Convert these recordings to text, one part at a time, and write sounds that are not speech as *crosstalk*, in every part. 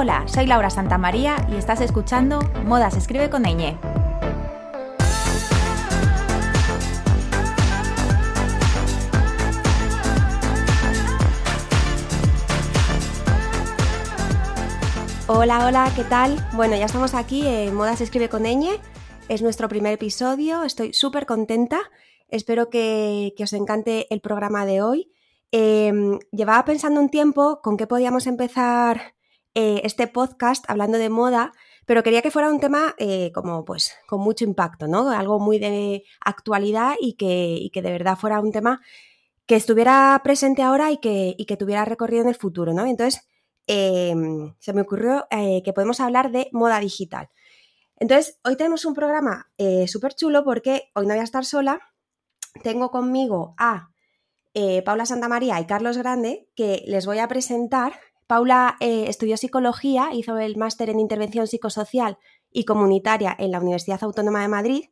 Hola, soy Laura Santamaría y estás escuchando Moda se escribe con ñ. Hola, hola, ¿qué tal? Bueno, ya estamos aquí en Moda se escribe con ñ. Es nuestro primer episodio, estoy súper contenta. Espero que, os encante el programa de hoy. Em, llevaba pensando un tiempo con qué podíamos empezar eh, este podcast hablando de moda, pero quería que fuera un tema eh, como pues con mucho impacto, ¿no? Algo muy de actualidad y que, que de verdad fuera un tema que estuviera presente ahora y que, que tuviera recorrido en el futuro, ¿no? Entonces, em, se me ocurrió eh, que podemos hablar de moda digital. Entonces, hoy tenemos un programa súper chulo porque hoy no voy a estar sola. Tengo conmigo a Paula Santamaría y Carlos Grande, que les voy a presentar Paula eh, estudió psicología, hizo el máster en intervención psicosocial y comunitaria en la Universidad Autónoma de Madrid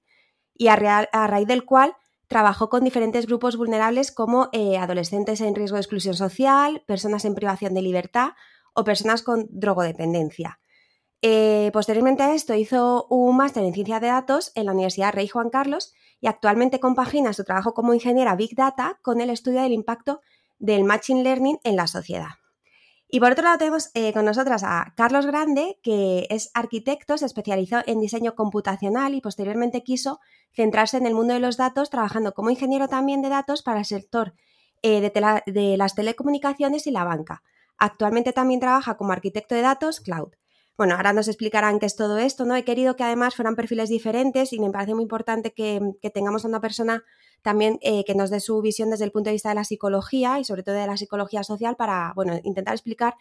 y a, raíz del cual trabajó con diferentes grupos vulnerables como eh, adolescentes en riesgo de exclusión social, personas en privación de libertad o personas con drogodependencia. Eh, posteriormente a esto hizo un máster en ciencia de datos en la Universidad Rey Juan Carlos y actualmente compagina su trabajo como ingeniera Big Data con el estudio del impacto del Machine Learning en la sociedad. Y por otro lado tenemos eh, con nosotras a Carlos Grande, que es arquitecto, se especializó en diseño computacional y posteriormente quiso centrarse en el mundo de los datos, trabajando como ingeniero también de datos para el sector eh, de, de las telecomunicaciones y la banca. Actualmente también trabaja como arquitecto de datos cloud. Bueno, ahora nos explicarán qué es todo esto, ¿no? He querido que además fueran perfiles diferentes y me parece muy importante que, tengamos a una persona también eh, que nos dé su visión desde el punto de vista de la psicología y sobre todo de la psicología social para, bueno, intentar explicar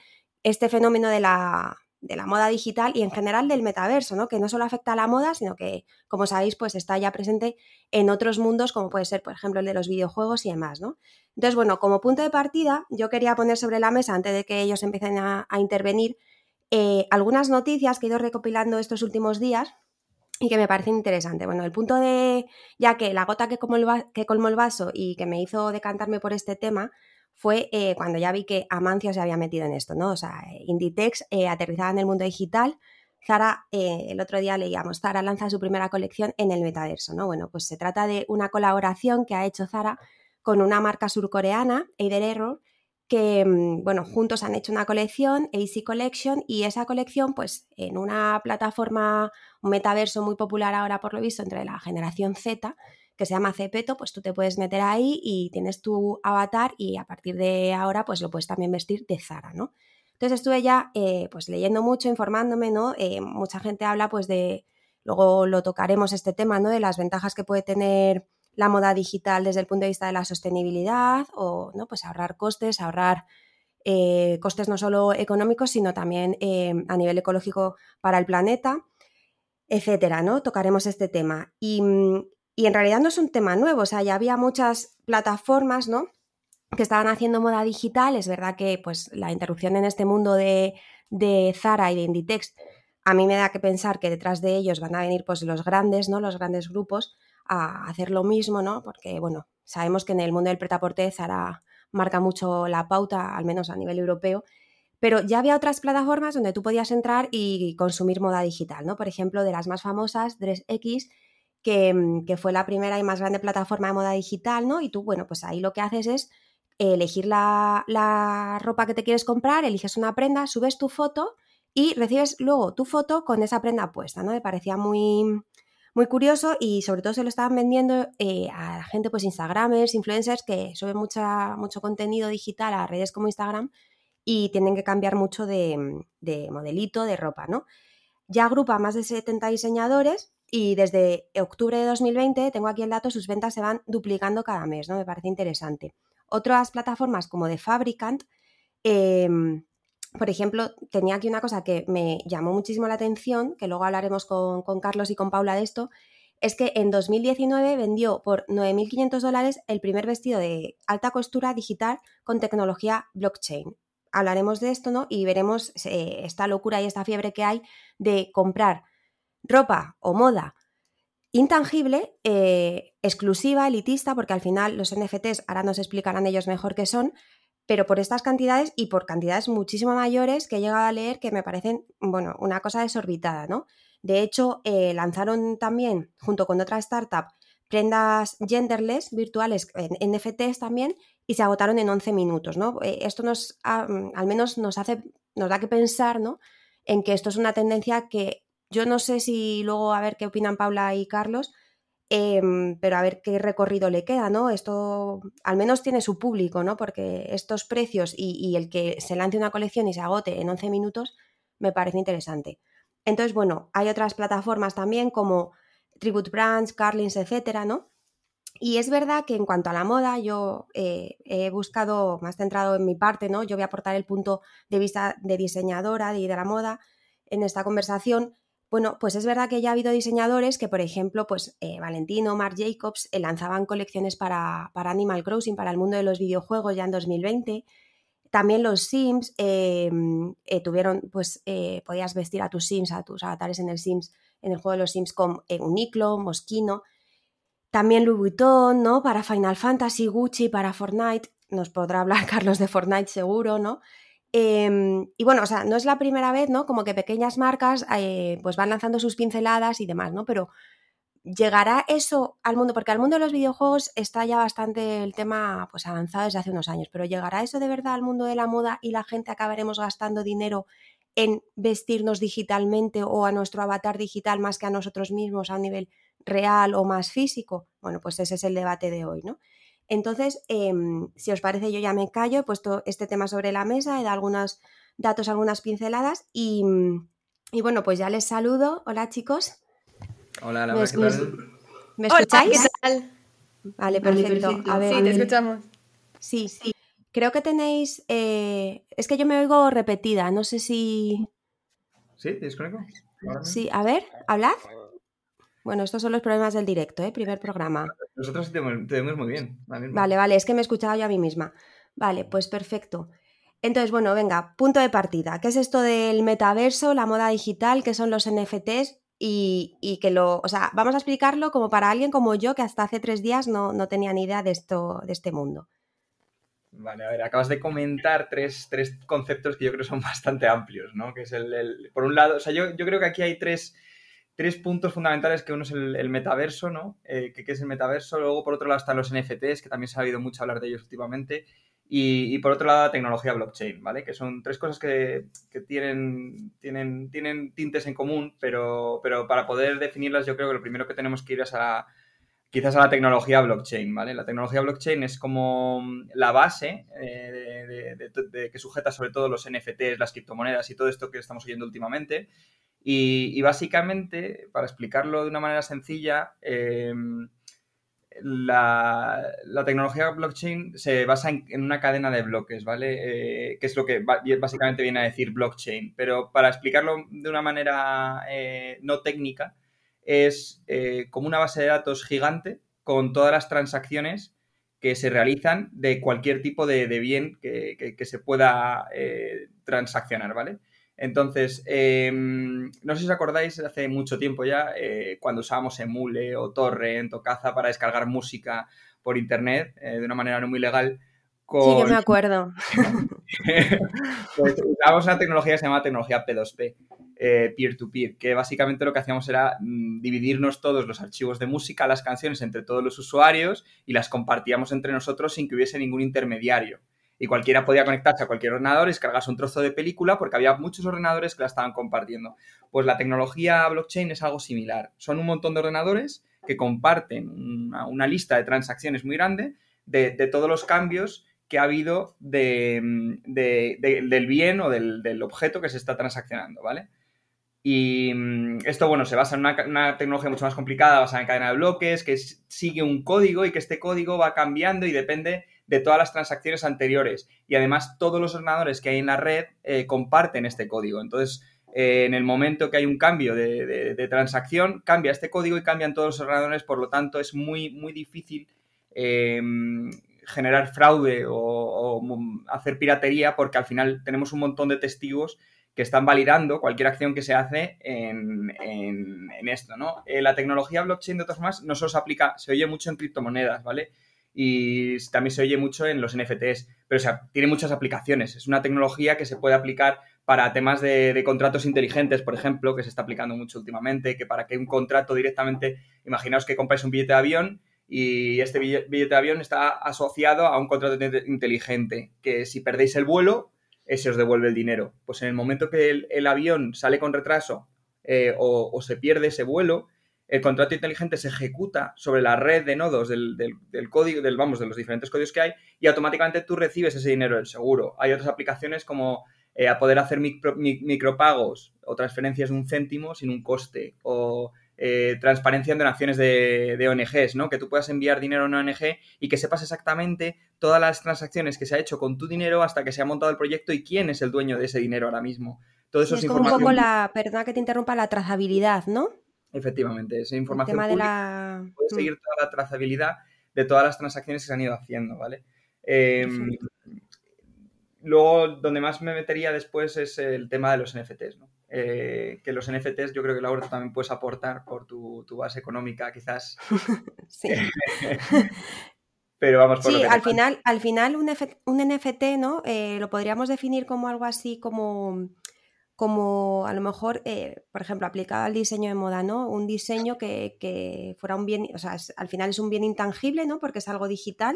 este fenómeno de la, de la moda digital y en general del metaverso, ¿no? Que no solo afecta a la moda, sino que, como sabéis, pues está ya presente en otros mundos, como puede ser, por ejemplo, el de los videojuegos y demás, ¿no? Entonces, bueno, como punto de partida, yo quería poner sobre la mesa, antes de que ellos empiecen a intervenir, eh, algunas noticias que he ido recopilando estos últimos días y que me parecen interesantes. Bueno, el punto de, ya que la gota que colmó el, vaso y que me hizo decantarme por este tema fue eh, cuando ya vi que Amancio se había metido en esto, ¿no? O sea, Inditex eh, aterrizada en el mundo digital. Zara, el otro día leíamos, Zara lanza su primera colección en el metaverso, ¿no? Bueno, pues se trata de una colaboración que ha hecho Zara con una marca surcoreana, Eider Error, que, mm, bueno, juntos han hecho una colección, AC Collection, y esa colección, pues en una plataforma, un metaverso muy popular ahora por lo visto entre la generación Z, que se llama Cepeto, pues tú te puedes meter ahí y tienes tu avatar y a partir de ahora pues lo puedes también vestir de Zara, ¿no? Entonces estuve ya eh, pues leyendo mucho, informándome, ¿no? Eh, mucha gente habla pues de, luego lo tocaremos este tema, ¿no? De las ventajas que puede tener la moda digital desde el punto de vista de la sostenibilidad o ¿no? pues ahorrar costes, ahorrar eh, costes no solo económicos, sino también eh, a nivel ecológico para el planeta, etcétera, ¿no? Tocaremos este tema. Y, en realidad no es un tema nuevo, o sea, ya había muchas plataformas, ¿no? que estaban haciendo moda digital. Es verdad que pues, la interrupción en este mundo de, de Zara y de Inditex, a mí me da que pensar que detrás de ellos van a venir pues, los grandes, ¿no? los grandes grupos, a hacer lo mismo, ¿no? Porque, bueno, sabemos que en el mundo del pretaporte Zara marca mucho la pauta, al menos a nivel europeo, pero ya había otras plataformas donde tú podías entrar y consumir moda digital, ¿no? Por ejemplo, de las más famosas, DressX, que, mm, que fue la primera y más grande plataforma de moda digital, ¿no? Y tú, bueno, pues ahí lo que haces es elegir la, la ropa que te quieres comprar, eliges una prenda, subes tu foto y recibes luego tu foto con esa prenda puesta, ¿no? Me parecía muy, muy curioso y sobre todo se lo estaban vendiendo eh, a gente, pues Instagramers, influencers que suben mucha, mucho contenido digital a redes como Instagram y tienen que cambiar mucho de, modelito, de ropa, ¿no? ya agrupa más de 70 diseñadores y desde octubre de 2020, tengo aquí el dato, sus ventas se van duplicando cada mes, ¿no? Me parece interesante. Otras plataformas como The Fabricant, em, por ejemplo, tenía aquí una cosa que me llamó muchísimo la atención, que luego hablaremos con, Carlos y con Paula de esto, es que en 2019 vendió por 9.500 dólares el primer vestido de alta costura digital con tecnología blockchain. Hablaremos de esto, ¿no? Y veremos eh, esta locura y esta fiebre que hay de comprar ropa o moda intangible, eh, exclusiva, elitista, porque al final los NFTs, ahora nos explicarán ellos mejor qué son, pero por estas cantidades y por cantidades muchísimo mayores que he llegado a leer que me parecen, bueno, una cosa desorbitada, ¿no? De hecho, eh, lanzaron también, junto con otra startup, prendas genderless virtuales en NFTs también y se agotaron en 11 minutos, ¿no? Eh, esto nos, mm, al menos nos hace, nos da que pensar, ¿no? En que esto es una tendencia que yo no sé si luego a ver qué opinan Paula y Carlos, em, pero a ver qué recorrido le queda, ¿no? Esto al menos tiene su público, ¿no? Porque estos precios y, el que se lance una colección y se agote en 11 minutos me parece interesante. Entonces, bueno, hay otras plataformas también como Tribute Brands, Carlins, etcétera, ¿no? Y es verdad que en cuanto a la moda, yo eh, he buscado más centrado en mi parte, ¿no? Yo voy a aportar el punto de vista de diseñadora y de la moda en esta conversación, bueno, pues es verdad que ya ha habido diseñadores que, por ejemplo, pues eh, Valentino, Marc Jacobs eh, lanzaban colecciones para, Animal Crossing, para el mundo de los videojuegos ya en 2020. También los Sims eh, tuvieron, pues podías vestir a tus Sims, a tus avatares en el Sims, en el juego de los Sims con Uniclo, Mosquino. También Louis Vuitton, ¿no? Para Final Fantasy, Gucci, para Fortnite. Nos podrá hablar *laughs* Carlos de Fortnite seguro, ¿no? Em, y bueno, o sea, no es la primera vez, ¿no? Como que pequeñas marcas eh, pues van lanzando sus pinceladas y demás, ¿no? Pero llegará eso al mundo, porque al mundo de los videojuegos está ya bastante el tema pues avanzado desde hace unos años, pero llegará eso de verdad al mundo de la moda y la gente acabaremos gastando dinero en vestirnos digitalmente o a nuestro avatar digital más que a nosotros mismos a un nivel real o más físico. Bueno, pues ese es el debate de hoy, ¿no? Entonces, em, si os parece, yo ya me callo, he puesto este tema sobre la mesa, he dado algunos datos, algunas pinceladas y, bueno, pues ya les saludo. Hola chicos. Hola, Laura, ¿qué tal? ¿Me escucháis? ¿qué tal? Vale, perfecto. A ver, sí, te escuchamos. Sí, sí. Creo que tenéis. Eh, es que yo me oigo repetida, no sé si. ¿Sí? ¿Tienes conmigo? Sí, a ver, hablad. Bueno, estos son los problemas del directo, ¿eh? Primer programa. Nosotros te, vemos muy bien. Vale, vale, es que me he escuchado yo a mí misma. Vale, pues perfecto. Entonces, bueno, venga, punto de partida. ¿Qué es esto del metaverso, la moda digital? ¿Qué son los NFTs? Y, que lo, o sea, vamos a explicarlo como para alguien como yo que hasta hace tres días no, no tenía ni idea de esto, de este mundo. Vale, a ver, acabas de comentar tres, conceptos que yo creo son *laughs* bastante amplios, ¿no? Que es el, por un lado, o sea, yo, yo creo que aquí hay tres, tres puntos fundamentales, que uno es el, metaverso, ¿no? Eh, ¿qué, es el metaverso? Luego, por otro lado, están los NFTs, que también se ha oído mucho hablar de ellos últimamente. Y, por otro lado, la tecnología blockchain, ¿vale? Que son tres cosas que, tienen, tienen, tienen tintes en común, pero, pero para poder definirlas yo creo que lo primero que tenemos que ir es a quizás a la tecnología blockchain, ¿vale? La tecnología blockchain es como la base eh, que sujeta sobre todo los NFTs, las criptomonedas y todo esto que estamos oyendo últimamente. Y, básicamente, para explicarlo de una manera sencilla, em, la, tecnología blockchain se basa en, una cadena de bloques, ¿vale? Eh, que es lo que básicamente viene a decir blockchain. Pero para explicarlo de una manera eh, no técnica, es eh, como una base de datos gigante con todas las transacciones que se realizan de cualquier tipo de, bien que, que, se pueda transaccionar, ¿vale? Entonces, em, no sé si os acordáis, hace mucho tiempo ya, eh, cuando usábamos Emule o Torrent o Caza para descargar música por internet eh, de una manera no muy legal. Sí, yo me acuerdo. *laughs* pues usábamos una tecnología que se llama tecnología P2P, eh, peer-to-peer, que básicamente lo que hacíamos era mm, dividirnos todos los archivos de música, las canciones entre todos los usuarios y las compartíamos entre nosotros sin que hubiese ningún intermediario y cualquiera podía conectarse a cualquier ordenador y descargarse un trozo de película porque había muchos ordenadores que la estaban compartiendo. Pues la tecnología blockchain es algo similar. Son un montón de ordenadores que comparten una, lista de transacciones muy grande de, todos los cambios que ha habido del bien o del, objeto que se está transaccionando, ¿vale? Y mm, esto, bueno, se basa en una, tecnología mucho más complicada, basada en cadena de bloques, que sigue un código y que este código va cambiando y depende de todas las transacciones anteriores. Y además, todos los ordenadores que hay en la red eh, comparten este código. Entonces, eh, en el momento que hay un cambio de, transacción, cambia este código y cambian todos los ordenadores, por lo tanto, es muy, muy difícil em, generar fraude o, hacer piratería porque al final tenemos un montón de testigos que están validando cualquier acción que se hace en, esto, ¿no? Eh, la tecnología blockchain, de todas formas, no solo se aplica, se oye mucho en criptomonedas, ¿vale? Y también se oye mucho en los NFTs, pero o sea, tiene muchas aplicaciones. Es una tecnología que se puede aplicar para temas de, contratos inteligentes, por ejemplo, que se está aplicando mucho últimamente, que para que un contrato directamente, imaginaos que compráis un billete de avión y este billete de avión está asociado a un contrato inteligente, que si perdéis el vuelo, se os devuelve el dinero. Pues en el momento que el, avión sale con retraso eh, o, se pierde ese vuelo, el contrato inteligente se ejecuta sobre la red de nodos del, código, del, vamos, de los diferentes códigos que hay, y automáticamente tú recibes ese dinero del seguro. Hay otras aplicaciones como eh, a poder hacer micropagos o transferencias de un céntimo sin un coste, eh, transparencia en donaciones de, ONGs, ¿no? Que tú puedas enviar dinero a una ONG y que sepas exactamente todas las transacciones que se ha hecho con tu dinero hasta que se ha montado el proyecto y quién es el dueño de ese dinero ahora mismo. Todo eso es, como un poco la, perdona que te interrumpa, la trazabilidad, ¿no? Efectivamente, esa información de puede seguir mm. toda la trazabilidad de todas las transacciones que se han ido haciendo, ¿vale? Em, luego, donde más me metería después es el tema de los NFTs, ¿no? Eh, que los NFTs yo creo que Laura también puedes aportar por tu, base económica quizás. *laughs* sí. *laughs* Pero vamos por Sí, al final, al final un, NFT, ¿no? Eh, lo podríamos definir como algo así como como a lo mejor, eh, por ejemplo, aplicado al diseño de moda, ¿no? Un diseño que, que fuera un bien, o sea, al final es un bien intangible, ¿no? Porque es algo digital,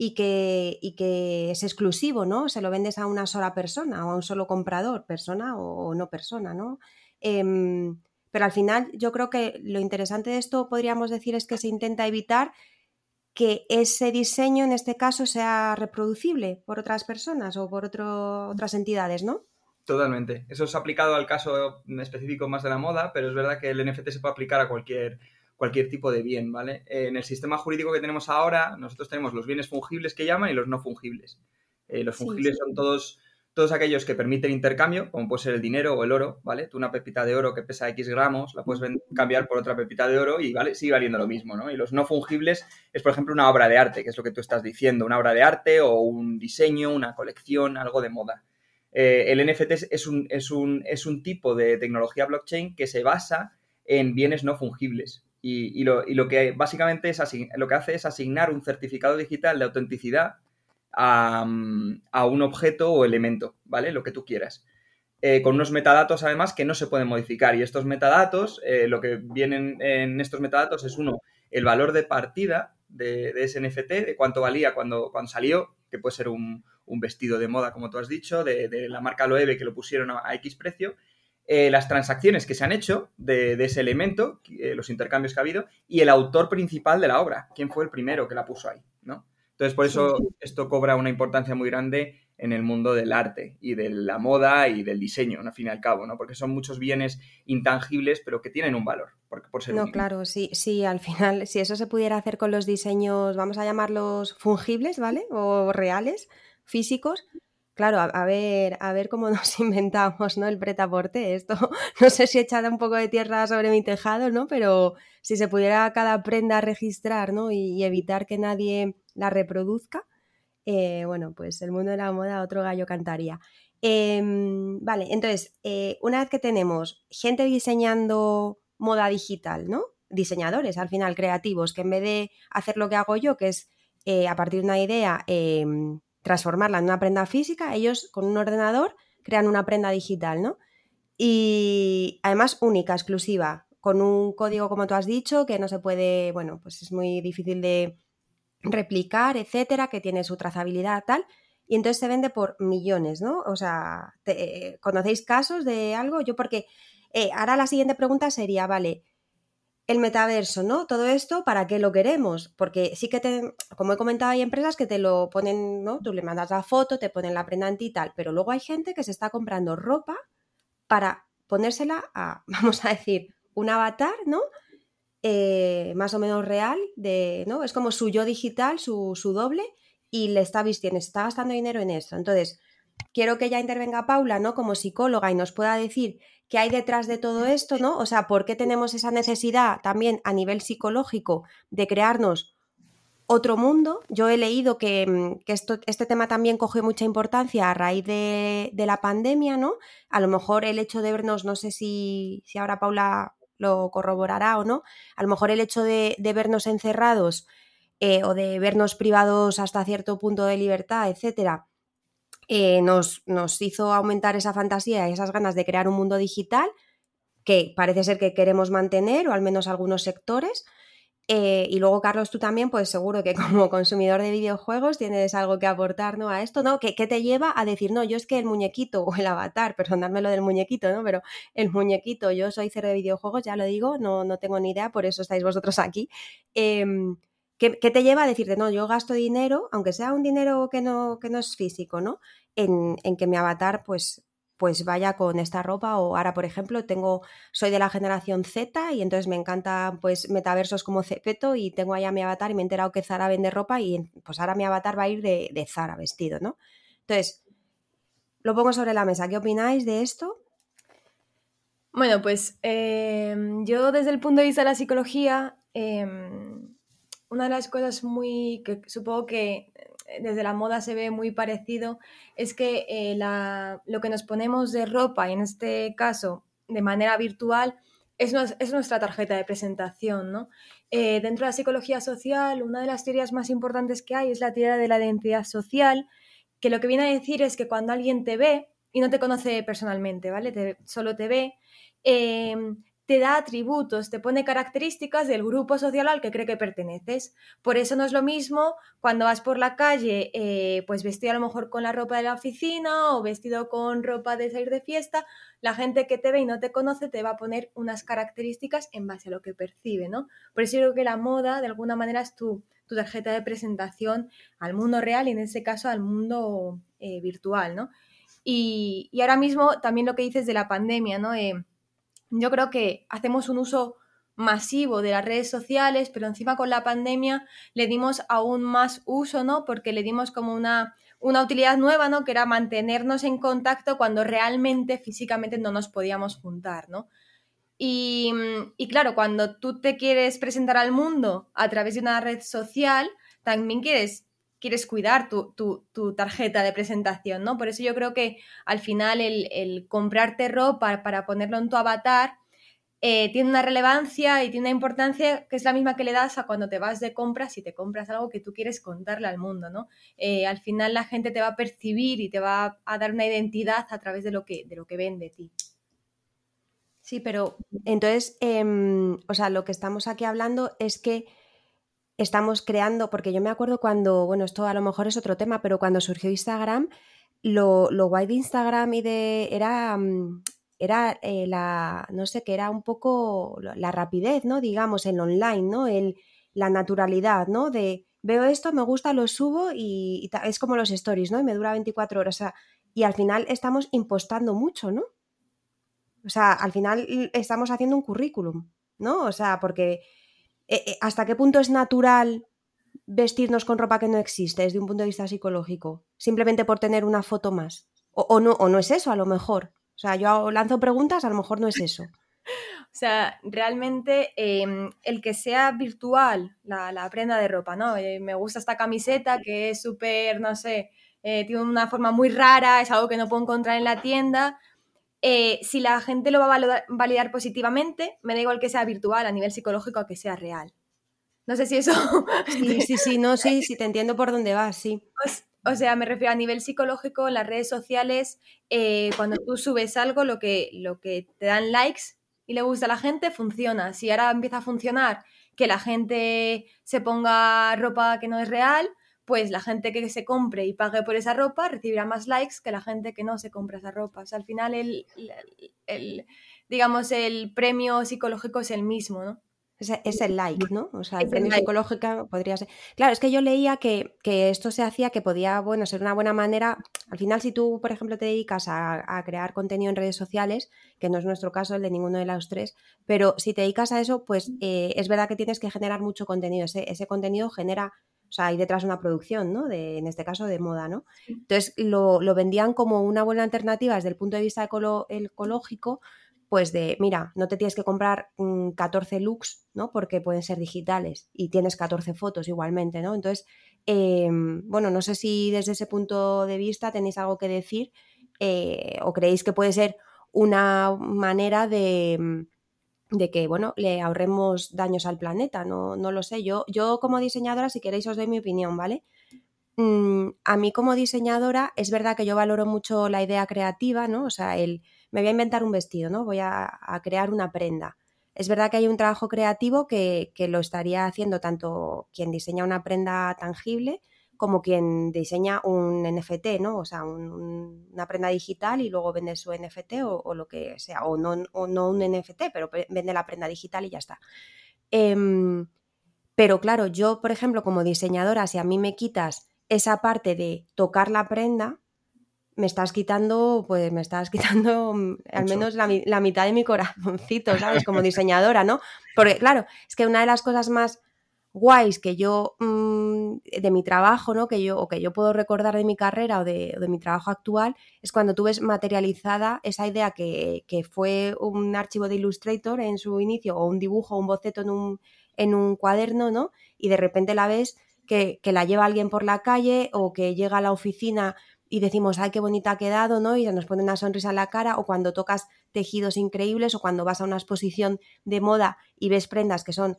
y que, y que es exclusivo, ¿no? Se lo vendes a una sola persona o a un solo comprador, persona o, no persona, ¿no? Em, pero al final yo creo que lo interesante de esto podríamos decir es que se intenta evitar que ese diseño en este caso sea reproducible por otras personas o por otras entidades, ¿no? Totalmente. Eso es aplicado al caso específico más de la moda, pero es verdad que el NFT se puede aplicar a cualquier cualquier tipo de bien, ¿vale? En el sistema jurídico que tenemos ahora, nosotros tenemos los bienes fungibles que llaman y los no fungibles. Eh, los fungibles son todos, todos aquellos que permiten intercambio, como puede ser el dinero o el oro, ¿vale? Tú una pepita de oro que pesa X gramos, la puedes cambiar por otra pepita de oro y ¿vale? sigue valiendo lo mismo, ¿no? Y los no fungibles es, por ejemplo, una obra de arte, que es lo que tú estás diciendo, una obra de arte o un diseño, una colección, algo de moda. Eh, el NFT es un, es, un, es un tipo de tecnología blockchain que se basa en bienes no fungibles. Y, lo, que básicamente es lo que hace es asignar un certificado digital de autenticidad a, un objeto o elemento, ¿vale? Lo que tú quieras. Eh, con unos metadatos además que no se pueden modificar. Y estos metadatos, eh, lo que vienen en estos metadatos es uno, el valor de partida de, ese NFT, de cuánto valía cuando, cuando salió, que puede ser un, vestido de moda, como tú has dicho, de, la marca Loewe que lo pusieron a X precio, eh, las transacciones que se han hecho de, ese elemento, eh, los intercambios que ha habido, y el autor principal de la obra, quién fue el primero que la puso ahí, ¿no? Entonces, por eso esto cobra una importancia muy grande en el mundo del arte y de la moda y del diseño, al fin y al cabo, ¿no? Porque son muchos bienes intangibles, pero que tienen un valor. Porque por ser no, claro, sí, sí, al final, si eso se pudiera hacer con los diseños, vamos a llamarlos fungibles, ¿vale? O reales, físicos, Claro, a, ver, a ver cómo *laughs* nos inventamos, ¿no? El pretaporte. Esto *laughs* no sé si echada un poco de tierra sobre mi tejado, ¿no? Pero si se pudiera cada prenda registrar, ¿no? Y, evitar que nadie la reproduzca, eh, bueno, pues el mundo de la moda otro gallo cantaría. Em, vale, entonces, eh, una vez que tenemos gente diseñando moda digital, ¿no? Diseñadores, al final, creativos, que en vez de hacer lo que hago yo, que es eh, a partir de una idea em, transformarla en una prenda física, ellos con un ordenador crean una prenda digital, ¿no? Y además única, exclusiva, con un código, como tú has dicho, que no se puede, bueno, pues es muy difícil de replicar, etcétera, que tiene su trazabilidad, tal. Y entonces se vende por millones, ¿no? O sea, ¿conocéis casos de algo? Yo porque eh, ahora la siguiente pregunta sería, vale, el metaverso, ¿no? Todo esto, ¿para qué lo queremos? Porque sí que te, como he comentado, hay empresas que te lo ponen, ¿no? Tú le mandas la foto, te ponen la prenda y tal, pero luego hay gente que se está comprando ropa para ponérsela a, *laughs* vamos a decir, un avatar, ¿no? Eh, más o menos real, de, ¿no? Es como su yo digital, su, su doble, y le está vistiendo, está gastando dinero en esto. Entonces, quiero que ya intervenga Paula, ¿no? Como psicóloga y nos pueda decir qué hay detrás de todo esto, ¿no? O sea, ¿por qué tenemos esa necesidad también a nivel psicológico de crearnos otro mundo? Yo he leído que, mm, esto, este tema también cogió mucha importancia a raíz de, la pandemia, ¿no? A lo mejor el hecho de vernos, no sé si, si ahora Paula lo corroborará o no, a lo mejor el hecho de, vernos encerrados eh, o de vernos privados hasta cierto punto de libertad, etcétera, eh, nos, nos, hizo aumentar esa fantasía y esas ganas de crear un mundo digital que parece ser que queremos mantener, o al menos algunos sectores. Eh, y luego, Carlos, tú también, pues seguro que *laughs* como consumidor de videojuegos tienes algo que aportar ¿no? a esto, ¿no? ¿Qué, te lleva a decir, no, yo es que el muñequito o el avatar, *laughs* perdonadme lo del muñequito, ¿no? Pero el muñequito, yo soy cero de videojuegos, ya lo digo, no, no tengo ni idea, por eso estáis vosotros aquí. Em, ¿qué, te lleva a decirte, no, yo gasto dinero, aunque sea un dinero que no, que no es físico, ¿no? En, en que mi avatar, pues, pues vaya con esta ropa o ahora por ejemplo tengo soy de la generación Z y entonces me encanta pues metaversos como Cepeto y tengo allá mi avatar y me he enterado que Zara vende ropa y pues ahora mi avatar va a ir de, de Zara vestido, ¿no? Entonces, lo pongo sobre la mesa. ¿Qué opináis de esto? Bueno, pues em, yo desde el punto de vista de la psicología, em, una de las cosas muy que supongo que desde la moda se ve muy parecido, es que eh, lo que nos ponemos de ropa, y en este caso de manera virtual, es, nuestra tarjeta de presentación. ¿no? Eh, dentro de la psicología social, una de las teorías más importantes que hay es la teoría de la identidad social, que lo que viene a decir es que cuando alguien te ve y no te conoce personalmente, ¿vale? solo te ve, eh, te da atributos, te pone características del grupo social al que cree que perteneces. Por eso no es lo mismo cuando vas por la calle, eh, pues vestido a lo mejor con la ropa de la oficina o vestido con ropa de salir de fiesta, la gente que te ve y no te conoce te va a poner unas características en base a lo que percibe, ¿no? Por eso yo creo que la moda, de alguna manera, es tu, tu tarjeta de presentación al mundo real y en ese caso al mundo eh, virtual, ¿no? Y, ahora mismo también lo que dices de la pandemia, ¿no? Eh, yo creo que hacemos un uso masivo de las redes sociales, pero encima con la pandemia le dimos aún más uso, ¿no? Porque le dimos como una, una utilidad nueva, ¿no? Que era mantenernos en contacto cuando realmente físicamente no nos podíamos juntar, ¿no? Y, y, claro, cuando tú te quieres presentar al mundo a través de una red social, también quieres, quieres cuidar tu, tu, tarjeta de presentación, ¿no? Por eso yo creo que al final el, el comprarte ropa para ponerlo en tu avatar eh, tiene una relevancia y tiene una importancia que es la misma que le das a cuando te vas de compras y te compras algo que tú quieres contarle al mundo, ¿no? Eh, al final la gente te va a percibir y te va a dar una identidad a través de lo que, de lo que ven de ti. Sí, pero entonces, em, o sea, lo que estamos aquí hablando es que estamos creando, porque yo me acuerdo cuando, bueno, esto a lo mejor es otro tema, pero cuando surgió Instagram, lo, lo guay de Instagram y de era mm, era eh, la, no sé, que era un poco la rapidez, ¿no? Digamos, el online, ¿no? El, la naturalidad, ¿no? De veo esto, me gusta, lo subo y, es como los stories, ¿no? Y me dura 24 horas. O sea, y al final estamos impostando mucho, ¿no? O sea, al final estamos haciendo un currículum, ¿no? O sea, porque ¿hasta qué punto es natural vestirnos con ropa que no existe desde un punto de vista psicológico? Simplemente por tener una foto más. O, no, o no es eso, a lo mejor. O sea, yo lanzo preguntas, a lo mejor no es eso. *laughs* O sea, realmente em, el que sea virtual la, prenda de ropa, ¿no? Eh, me gusta esta camiseta que es súper, no sé, eh, tiene una forma muy rara, es algo que no puedo encontrar en la tienda. Eh, si la gente lo va a validar, positivamente, me da igual que sea virtual a nivel psicológico a que sea real. No sé si eso. *laughs* Sí, sí, sí, no, sí, sí, te entiendo por dónde vas, sí. Pues, o sea, me refiero a nivel psicológico, las redes sociales, eh, cuando tú subes algo, lo que, lo que te dan likes y le gusta a la gente, funciona. Si ahora empieza a funcionar que la gente se ponga ropa que no es real, pues la gente que se compre y pague por esa ropa recibirá más likes que la gente que no se compra esa ropa. O sea, al final el, el digamos, el premio psicológico es el mismo, ¿no? Es, el like, ¿no? O sea, el premio psicológico podría ser. Claro, es que yo leía que, esto se hacía que podía, bueno, ser una buena manera. Al final, si tú, por ejemplo, te dedicas a, crear contenido en redes sociales, que no es nuestro caso, el de ninguno de los tres, pero si te dedicas a eso, pues eh, es verdad que tienes que generar mucho contenido. Ese, ese contenido genera o sea, hay detrás una producción, ¿no? De, en este caso de moda, ¿no? Entonces lo, vendían como una buena alternativa desde el punto de vista ecológico, pues de, mira, no te tienes que comprar 14 mm, looks, ¿no? Porque pueden ser digitales y tienes 14 fotos igualmente, ¿no? Entonces, em, bueno, no sé si desde ese punto de vista tenéis algo que decir eh, o creéis que puede ser una manera de, de que, bueno, le ahorremos daños al planeta, no, no lo sé. Yo, yo como diseñadora, si queréis os doy mi opinión, ¿vale? Mm, a mí como diseñadora es verdad que yo valoro mucho la idea creativa, ¿no? O sea, el, me voy a inventar un vestido, ¿no? Voy a, crear una prenda. Es verdad que hay un trabajo creativo que, que, lo estaría haciendo tanto quien diseña una prenda tangible como quien diseña un NFT, ¿no? O sea, una prenda digital y luego vende su NFT o, lo que sea, o no, no, un NFT, pero vende la prenda digital y ya está. Em, pero claro, yo, por ejemplo, como diseñadora, si a mí me quitas esa parte de tocar la prenda, me estás quitando, pues me estás *laughs* quitando mm, al menos la, la, mitad de mi corazoncito, ¿sabes? Como *laughs* diseñadora, ¿no? Porque claro, es que una de las cosas más guays que yo mm, de mi trabajo, ¿no? Que yo, o que yo puedo recordar de mi carrera o de, mi trabajo actual, es cuando tú ves materializada esa idea que, fue un archivo de Illustrator en su inicio, o un dibujo, un boceto en un, en un cuaderno, ¿no? Y de repente la ves que, que, la lleva alguien por la calle o que llega a la oficina y decimos, ay, qué bonita ha quedado, ¿no? Y nos pone una sonrisa en la cara, o cuando tocas tejidos increíbles, o cuando vas a una exposición de moda y ves prendas que son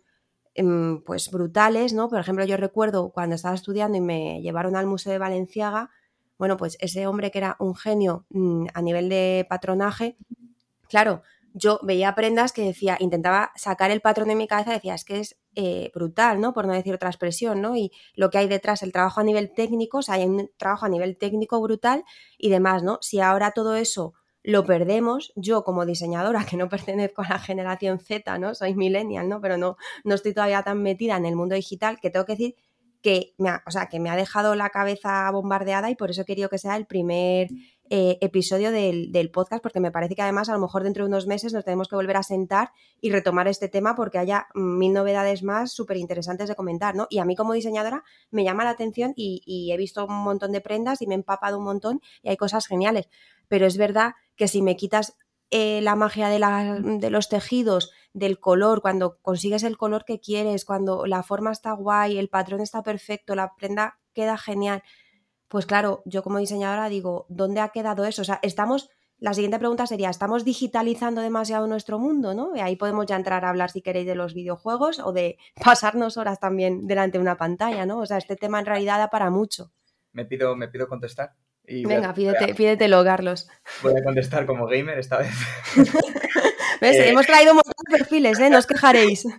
pues brutales, ¿no? Por ejemplo, yo recuerdo cuando estaba estudiando y me llevaron al Museo de Valenciaga, bueno, pues ese hombre que era un genio mm, a nivel de patronaje, claro, yo veía prendas que decía, intentaba sacar el patrón de mi cabeza, decía, es que es eh, brutal, ¿no? Por no decir otra expresión, ¿no? Y lo que hay detrás, el trabajo a nivel técnico, o sea, hay un trabajo a nivel técnico brutal y demás, ¿no? Si ahora todo eso lo perdemos. Yo como diseñadora, *laughs* que no pertenezco a la generación Z, ¿no? Soy millennial, ¿no? Pero no, no estoy todavía tan metida en el mundo digital que tengo que decir que me ha, o sea, que me ha dejado la cabeza bombardeada y por eso he querido que sea el primer eh, episodio del, del, podcast, porque me parece que además a lo mejor dentro de unos meses nos tenemos que volver a sentar y retomar este tema porque haya mil novedades más súper interesantes de comentar, ¿no? Y a mí como diseñadora me llama la atención y, y he visto un montón de prendas y me he empapado un montón y hay cosas geniales, pero es verdad que si me quitas eh, la magia de, de, los tejidos, del color, cuando consigues el color que quieres, cuando la forma está guay, el patrón está perfecto, la prenda queda genial, pues claro, yo como diseñadora digo, ¿dónde ha quedado eso? O sea, estamos, la siguiente pregunta sería, ¿estamos digitalizando demasiado nuestro mundo? ¿no? Y ahí podemos ya entrar a hablar, si queréis, de los videojuegos o de *laughs* pasarnos horas también delante de una pantalla, ¿no? O sea, este tema en realidad da para mucho. Me pido, me pido contestar. Venga, pídete, pídetelo, Carlos. Voy a contestar como gamer esta vez. *laughs* ¿Ves? Eh, Hemos traído un montón de perfiles, ¿eh? No os quejaréis. *laughs*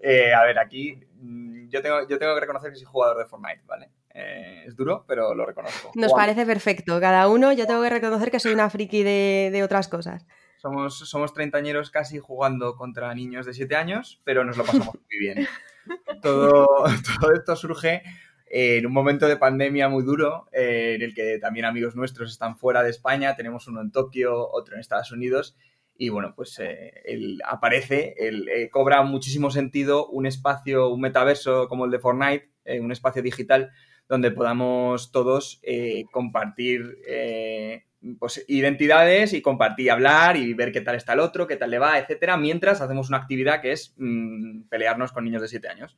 Eh, a ver, aquí mm, yo tengo, yo tengo que reconocer que soy jugador de Fortnite, ¿vale? Eh, es duro, pero lo reconozco. Nos parece perfecto. Cada uno, yo tengo que reconocer que soy una friki de, otras cosas. Somos, somos treintañeros casi jugando contra niños de 7 años, pero nos lo pasamos *laughs* muy bien. Todo, todo esto surge en un momento de pandemia muy duro, eh, en el que también amigos nuestros están fuera de España, tenemos uno en Tokio, otro en Estados Unidos, y bueno, pues eh, aparece, eh, cobra muchísimo sentido un espacio, un metaverso como el de Fortnite, un espacio digital donde podamos todos compartir pues, identidades y compartir, hablar y ver qué tal está el otro, qué tal le va, etcétera, mientras hacemos una actividad que es mm, pelearnos con niños de 7 años.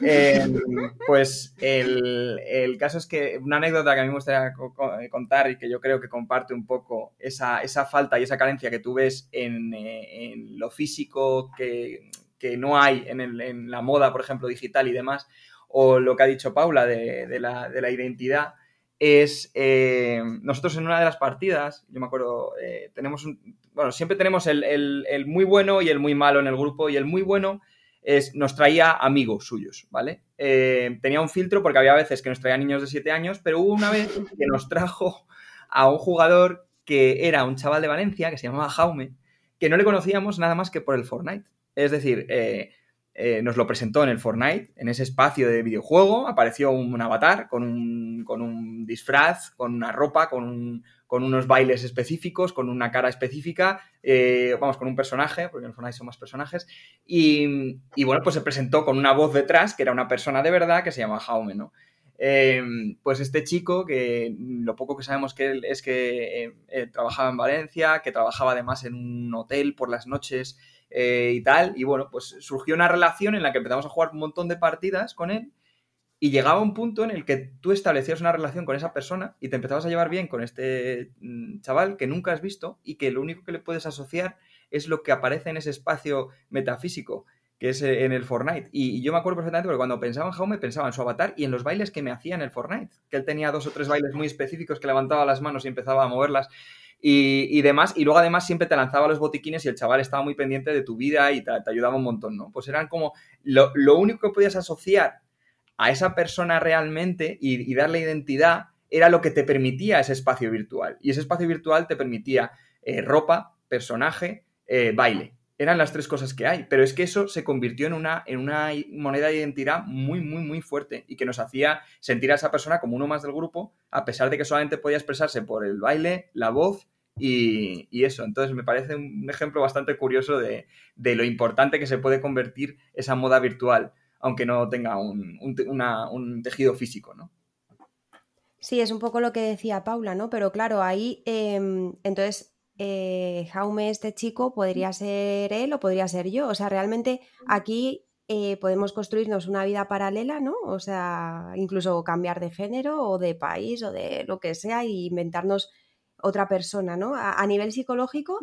Em, pues el, caso es que una anécdota que a mí me gustaría eh, contar y que yo creo que comparte un poco esa, falta y esa carencia que tú ves en, eh, lo físico que, no hay en, la moda, por ejemplo, digital y demás, o lo que ha dicho Paula de, la, identidad, es eh, nosotros en una de las partidas, yo me acuerdo, tenemos un, bueno, siempre tenemos el, el muy bueno y el muy malo en el grupo y el muy bueno es, nos traía amigos suyos, ¿vale? Eh, tenía un filtro porque había veces que nos traía niños de 7 años, pero hubo una vez que nos trajo a un jugador que era un chaval de Valencia, que se llamaba Jaume, que no le conocíamos nada más que por el Fortnite. Es decir, eh, eh, nos lo presentó en el Fortnite, en ese espacio de videojuego, apareció un, avatar con un, con un, disfraz, con una ropa, con, con, unos bailes específicos, con una cara específica, eh, vamos, con un personaje, porque en el Fortnite son más personajes, y, y, bueno, pues se presentó con una voz detrás, que era una persona de verdad, que se llama Jaume, ¿no? Em, pues este chico, que lo poco que sabemos que él es que eh, trabajaba en Valencia, que trabajaba además en un hotel por las noches eh, y tal, y bueno, pues surgió una relación en la que empezamos a jugar un montón de partidas con él y llegaba un punto en el que tú establecías una relación con esa persona y te empezabas a llevar bien con este mm, chaval que nunca has visto y que lo único que le puedes asociar es lo que aparece en ese espacio metafísico que es eh, en el Fortnite. Y, yo me acuerdo perfectamente porque cuando pensaba en Jaume pensaba en su avatar y en los bailes que me hacía en el Fortnite, que él tenía dos o tres bailes muy específicos que levantaba las manos y empezaba a moverlas y, demás. Y luego además siempre te lanzaba los botiquines y el chaval estaba muy pendiente de tu vida y te, ayudaba un montón, ¿no? Pues eran como lo, único que podías asociar a esa persona realmente y, darle identidad era lo que te permitía ese espacio virtual. Y ese espacio virtual te permitía eh, ropa, personaje, eh, baile eran las tres cosas que hay. Pero es que eso se convirtió en una, en una moneda de identidad muy, muy, muy fuerte y que nos hacía sentir a esa persona como uno más del grupo, a pesar de que solamente podía expresarse por el baile, la voz y, eso. Entonces me parece un ejemplo bastante curioso de, lo importante que se puede convertir esa moda virtual, aunque no tenga un, un tejido físico, ¿no? Sí, es un poco lo que decía Paula, ¿no? Pero claro, ahí em, entonces eh, Jaume, este chico, podría ser él o podría ser yo. O sea, realmente aquí eh, podemos construirnos una vida paralela, ¿no? O sea, incluso cambiar de género o de país o de lo que sea e inventarnos otra persona, ¿no? A, nivel psicológico,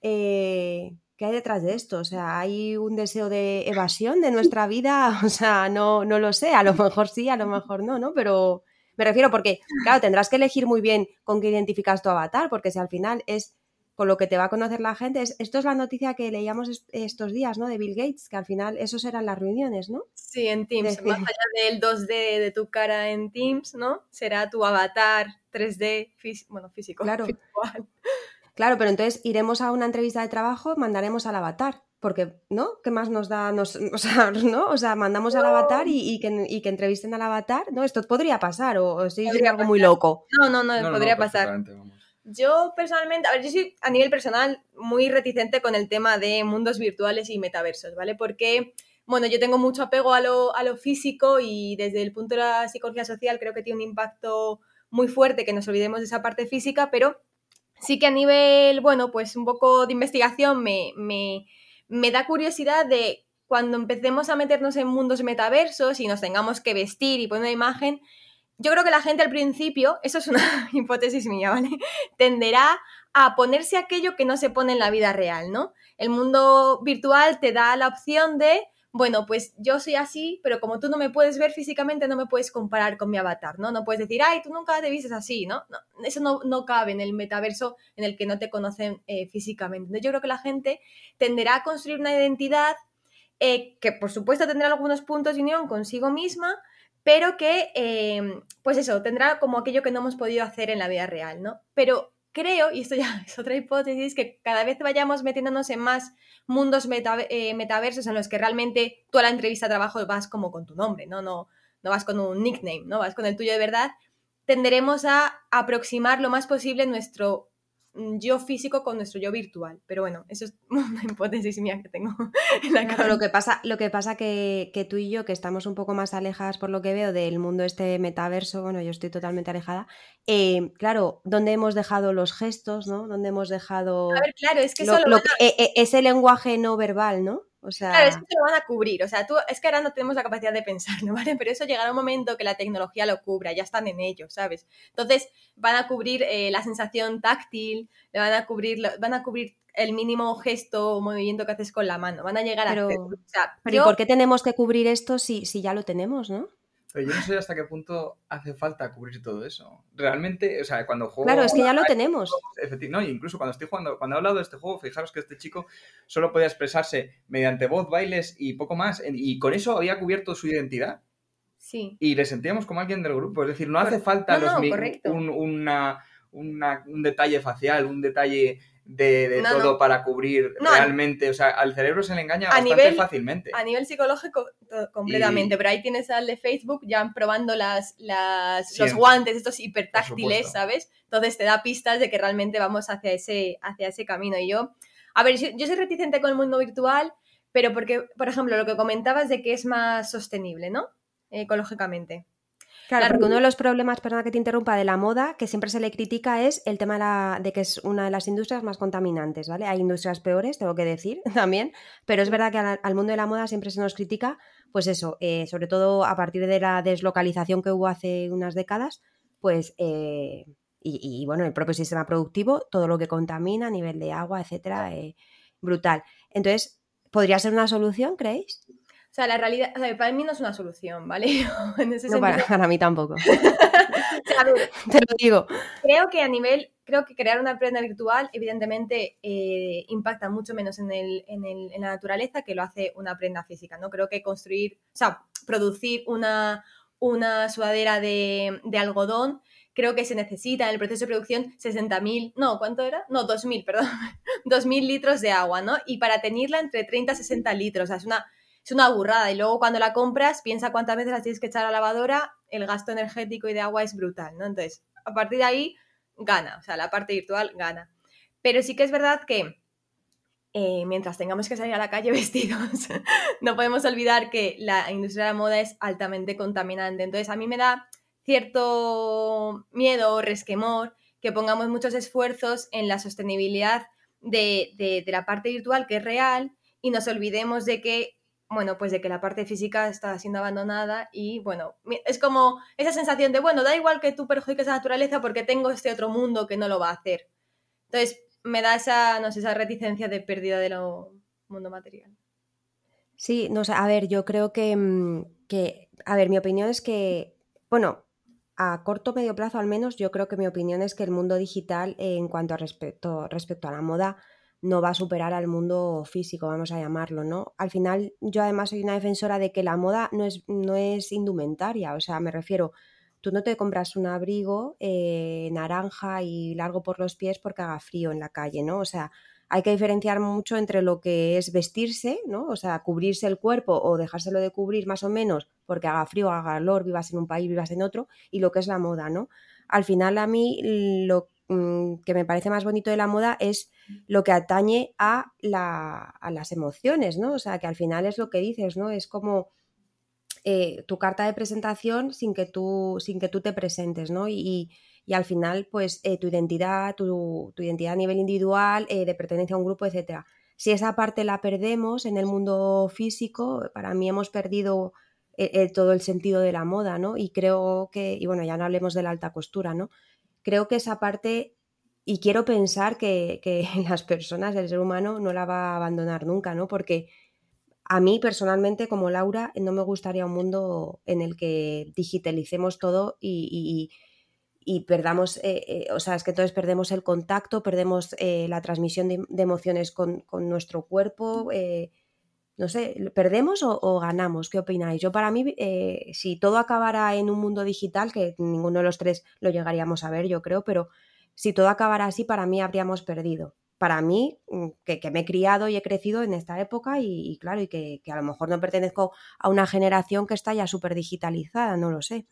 eh, ¿qué hay detrás de esto? O sea, ¿hay un deseo de evasión de nuestra vida? *laughs* O sea, no, no lo sé, a lo mejor sí, a lo mejor no, ¿no? Pero me refiero porque, claro, tendrás que elegir muy bien con qué identificas tu avatar, porque si al final es con lo que te va a conocer la gente, es, esto es la noticia que leíamos estos días, ¿no? De Bill Gates, que al final esos eran las reuniones, ¿no? Sí, en Teams, más allá del 2D de tu cara en Teams, ¿no? Será tu avatar 3D, bueno, físico. Claro. *laughs* Claro, pero entonces iremos a una entrevista de trabajo, mandaremos al avatar porque, ¿no? ¿Qué más nos da? Nos, *laughs* o sea, ¿no? O sea, mandamos al avatar y, que, entrevisten al avatar, ¿no? Esto podría pasar, o, o sí, algo muy loco. No, no, no, podría pasar. Yo personalmente, a ver, yo soy a nivel personal muy reticente con el tema de mundos virtuales y metaversos, ¿vale? Porque, bueno, yo tengo mucho apego a lo, a lo físico y desde el punto de la psicología social creo que tiene un impacto muy fuerte que nos olvidemos de esa parte física, pero sí que a nivel, bueno, pues un poco de investigación me, me me da curiosidad de cuando empecemos a meternos en mundos metaversos y nos tengamos que vestir y poner una imagen, yo creo que la gente al principio, eso es una *laughs* hipótesis mía, ¿vale? *laughs* Tenderá a ponerse aquello que no se pone en la vida real, ¿no? El mundo virtual te da la opción de bueno, pues yo soy así, pero como tú no me puedes ver físicamente, no me puedes comparar con mi avatar, ¿no? No puedes decir, ay, tú nunca te vistes así, ¿no? eso no, cabe en el metaverso en el que no te conocen eh, físicamente. yo creo que la gente tenderá a construir una identidad eh, que, por supuesto, tendrá algunos puntos de unión consigo misma, pero que, eh, pues eso, tendrá como aquello que no hemos podido hacer en la vida real, ¿no? Pero creo, y esto ya *laughs* es otra hipótesis, que cada vez vayamos metiéndonos en más mundos eh, metaversos en los que realmente tú a la entrevista de trabajo vas como con tu nombre, ¿no? No, no vas con un nickname, ¿no? Vas con el tuyo de verdad, tenderemos a aproximar lo más posible nuestro yo físico con nuestro yo virtual. Pero bueno, eso es *laughs* una hipótesis mía que tengo *laughs* en la cabeza. Lo que pasa, lo que, pasa que, que, tú y yo, que estamos un poco más alejadas por lo que veo del mundo este metaverso, bueno, yo estoy totalmente alejada, eh, claro, ¿dónde hemos dejado los gestos, ¿no? ¿Dónde hemos dejado... A ver, claro, es que e, e, ese lenguaje no verbal, ¿no? O sea... Claro, eso te lo van a cubrir. O sea, tú, es que ahora no tenemos la capacidad de pensar, ¿no? *laughs* ¿Vale? Pero eso llegará un momento que la tecnología lo cubra, ya están en ello, ¿sabes? Entonces, van a cubrir eh, la sensación táctil, le van a cubrir, van a cubrir el mínimo gesto o movimiento que haces con la mano. Van a llegar a pero, pero ¿y por qué tenemos que cubrir esto si, si ya lo tenemos, no? Pero yo no sé hasta qué punto hace falta cubrir todo eso. Realmente, o sea, cuando juego. Claro, es que ya lo tenemos. No, incluso cuando estoy jugando, cuando he hablado de este juego, fijaros que este chico solo podía expresarse mediante voz, bailes y poco más. Y con eso había cubierto su identidad. Sí. Y le sentíamos como alguien del grupo. Es decir, no hace falta un, un detalle facial, un detalle de, todo para cubrir realmente. O sea, al cerebro se le engaña bastante fácilmente. A nivel psicológico, completamente. Pero ahí tienes al de Facebook ya probando las, las los guantes, estos hipertáctiles, ¿sabes? Entonces te da pistas de que realmente vamos hacia ese, hacia ese camino. Y yo, a ver, yo soy reticente con el mundo virtual, pero porque, por ejemplo, lo que comentabas de que es más sostenible, ¿no? Ecológicamente. Claro, porque uno de los problemas, perdona que te interrumpa, de la moda, que siempre se le critica, es el tema de, que es una de las industrias más contaminantes, ¿vale? Hay industrias peores, tengo que decir *laughs* también, pero es verdad que al, mundo de la moda siempre se nos critica, pues eso, eh, sobre todo a partir de la deslocalización que hubo hace unas décadas, pues, eh, y, bueno, el propio sistema productivo, todo lo que contamina a nivel de agua, etcétera, eh, brutal. Entonces, ¿podría ser una solución, creéis? O sea, la realidad, o sea, para mí no es una solución, ¿vale? *laughs* no, para, mí tampoco. *laughs* *laughs* Te lo digo. Creo que a nivel, creo que crear una prenda virtual, evidentemente, eh, impacta mucho menos en, el, en, el, en, la naturaleza que lo hace una prenda física, ¿no? Creo que construir, o sea, producir una, una sudadera de, de algodón creo que se necesita en el proceso de producción 60.000, no, ¿cuánto era? No, 2.000, perdón, 2.000 litros de agua, ¿no? Y para tenerla entre 30 y 60 litros, o sea, es una, es una burrada. Y luego cuando la compras, piensa cuántas veces la tienes que echar a la lavadora, el gasto energético y de agua es brutal, ¿no? Entonces, a partir de ahí, gana, o sea, la parte virtual gana. Pero sí que es verdad que eh, mientras tengamos que salir a la calle *laughs* vestidos, no podemos olvidar que la industria de la moda es altamente contaminante. Entonces, a mí me da cierto miedo o resquemor que pongamos muchos esfuerzos en la sostenibilidad de, de la parte virtual, que es real, y nos olvidemos de que bueno, pues de que la parte física está siendo abandonada y bueno, es como esa sensación de, bueno, da igual que tú perjudiques a la naturaleza porque tengo este otro mundo que no lo va a hacer. Entonces, me da esa, no sé, esa reticencia de pérdida de lo mundo material. Sí, no sé, a ver, yo creo que, mm, que, a ver, mi opinión es que, bueno, a corto o medio plazo al menos, yo creo que mi opinión es que el mundo digital, en cuanto a respecto, respecto a la moda, no va a superar al mundo físico, vamos a llamarlo, ¿no? Al final, yo además soy una defensora de que la moda no es, no es indumentaria, o sea, me refiero, tú no te compras un abrigo eh, naranja y largo por los pies porque haga frío en la calle, ¿no? O sea, hay que diferenciar mucho entre lo que es vestirse, ¿no? O sea, cubrirse el cuerpo o dejárselo de cubrir más o menos porque haga frío, haga calor, vivas en un país, vivas en otro, y lo que es la moda, ¿no? Al final a mí lo que me parece más bonito de la moda es lo que atañe a, las emociones, ¿no? O sea, que al final es lo que dices, ¿no? Es como eh, tu carta de presentación sin que tú, sin que tú te presentes, ¿no? Y, al final, pues eh, tu identidad, tu, identidad a nivel individual, eh, de pertenencia a un grupo, etcétera. Si esa parte la perdemos en el mundo físico, para mí hemos perdido todo el sentido de la moda, ¿no? Y creo que, y bueno, ya no hablemos de la alta costura, ¿no? Creo que esa parte, y quiero pensar que, *laughs* las personas, el ser humano, no la va a abandonar nunca, ¿no? Porque a mí personalmente, como Laura, no me gustaría un mundo en el que digitalicemos todo y, perdamos, eh, eh, o sea, es que entonces perdemos el contacto, perdemos eh, la transmisión de, emociones con, nuestro cuerpo, no sé, ¿perdemos o, ganamos? ¿Qué opináis? Yo para mí, eh, si todo acabara en un mundo digital, que ninguno de los tres lo llegaríamos a ver, yo creo, pero si todo acabara así, para mí habríamos perdido. Para mí, mm, que, me he criado y he crecido en esta época y, claro, y que, a lo mejor no pertenezco a una generación que está ya súper digitalizada, no lo sé.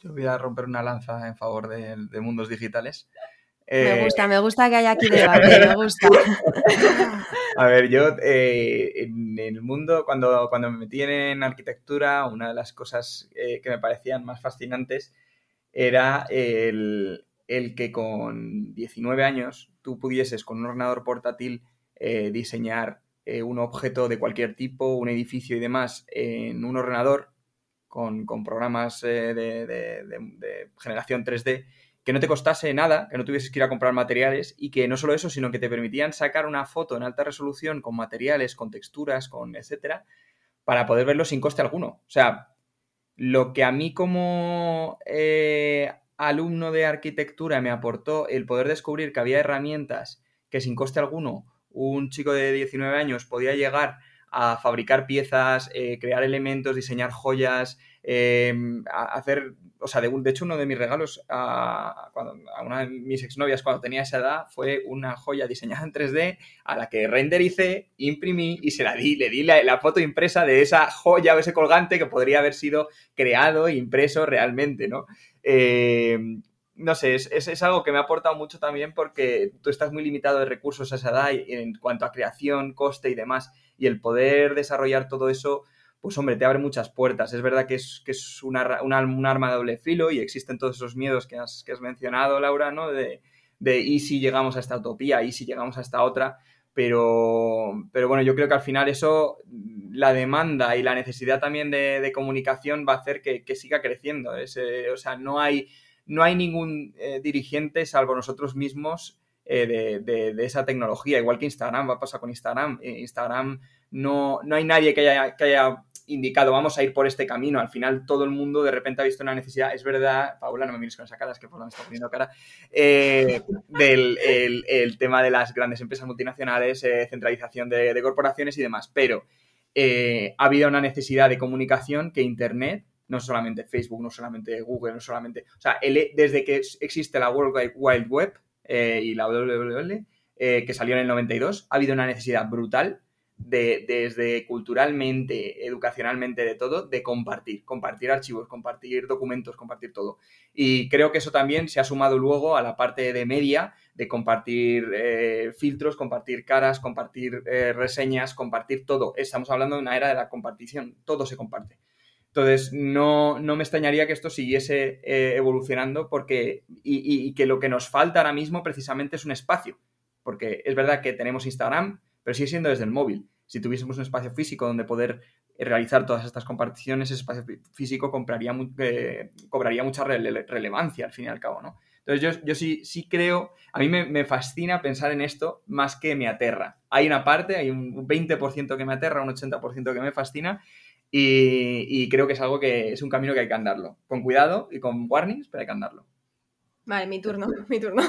Yo voy a romper una lanza en favor de, de mundos digitales. Me eh, gusta, me gusta que haya aquí *laughs* debate, me gusta. *laughs* A ver, yo eh, en el mundo, cuando, cuando me metí en arquitectura, una de las cosas eh, que me parecían más fascinantes era el, que con 19 años tú pudieses con un ordenador portátil diseñar un objeto de cualquier tipo, un edificio y demás en un ordenador con, programas de generación 3D que no te costase nada, que no tuvieses que ir a comprar materiales y que no solo eso, sino que te permitían sacar una foto en alta resolución con materiales, con texturas, con etcétera, para poder verlo sin coste alguno. O sea, lo que a mí como eh, alumno de arquitectura me aportó el poder descubrir que había herramientas que sin coste alguno un chico de 19 años podía llegar a fabricar piezas, eh, crear elementos, diseñar joyas, em, hacer, o sea, de, hecho uno de mis regalos a, cuando, a una de mis exnovias cuando tenía esa edad fue una joya diseñada en 3D a la que rendericé, imprimí y se la di, le di la, foto impresa de esa joya o ese colgante que podría haber sido creado e impreso realmente, ¿no? Em, no sé, es, es, algo que me ha aportado mucho también porque tú estás muy limitado de recursos a esa edad en cuanto a creación, coste y demás. Y el poder desarrollar todo eso, pues hombre, te abre muchas puertas. Es verdad que es, que es un arma de doble filo y existen todos esos miedos que has, que has mencionado, Laura, ¿no? De, de y si llegamos a esta utopía, y si llegamos a esta otra. Pero, pero bueno, yo creo que al final eso, la demanda y la necesidad también de, de comunicación va a hacer que, que siga creciendo. Ese, o sea, no hay no hay ningún eh, dirigente, salvo nosotros mismos, eh, de, esa tecnología. Igual que Instagram, va a pasar con Instagram. Eh, Instagram no, no hay nadie que haya, que haya indicado vamos a ir por este camino. Al final todo el mundo de repente ha visto una necesidad, es verdad, Paula, no me mires con esa cara, es que por me está poniendo cara, del el, tema de las grandes empresas multinacionales, centralización de, corporaciones y demás. Pero ha habido una necesidad de comunicación que Internet no solamente Facebook, no solamente Google, no solamente... O sea, desde que existe la World Wide Web eh, y la WWW, eh, que salió en el 92, ha habido una necesidad brutal de, desde culturalmente, educacionalmente, de todo, de compartir, compartir archivos, compartir documentos, compartir todo. Y creo que eso también se ha sumado luego a la parte de media, de compartir eh, filtros, compartir caras, compartir reseñas, compartir todo. Estamos hablando de una era de la compartición, todo se comparte. Entonces, no, no, me extrañaría que esto siguiese eh, evolucionando porque, y, que lo que nos falta ahora mismo precisamente es un espacio. Porque es verdad que tenemos Instagram, pero sigue siendo desde el móvil. Si tuviésemos un espacio físico donde poder realizar todas estas comparticiones, ese espacio físico eh, cobraría mucha relevancia al fin y al cabo, ¿no? Entonces yo, sí, sí creo, a mí me, fascina pensar en esto más que me aterra. Hay una parte, hay un 20% que me aterra, un 80% que me fascina y, creo que es algo que es un camino que hay que andarlo. Con cuidado y con warnings, pero hay que andarlo. Vale, mi turno, *laughs* mi turno.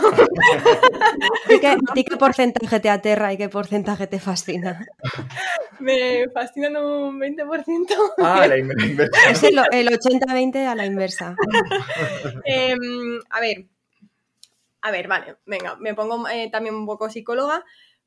¿Y qué, qué porcentaje te aterra y qué porcentaje te fascina? *laughs* Me fascina un 20%. Ah, la *laughs* inversa. Es el, 80-20 a la inversa. Em, a ver, a ver, vale, venga, me pongo eh, también un poco psicóloga.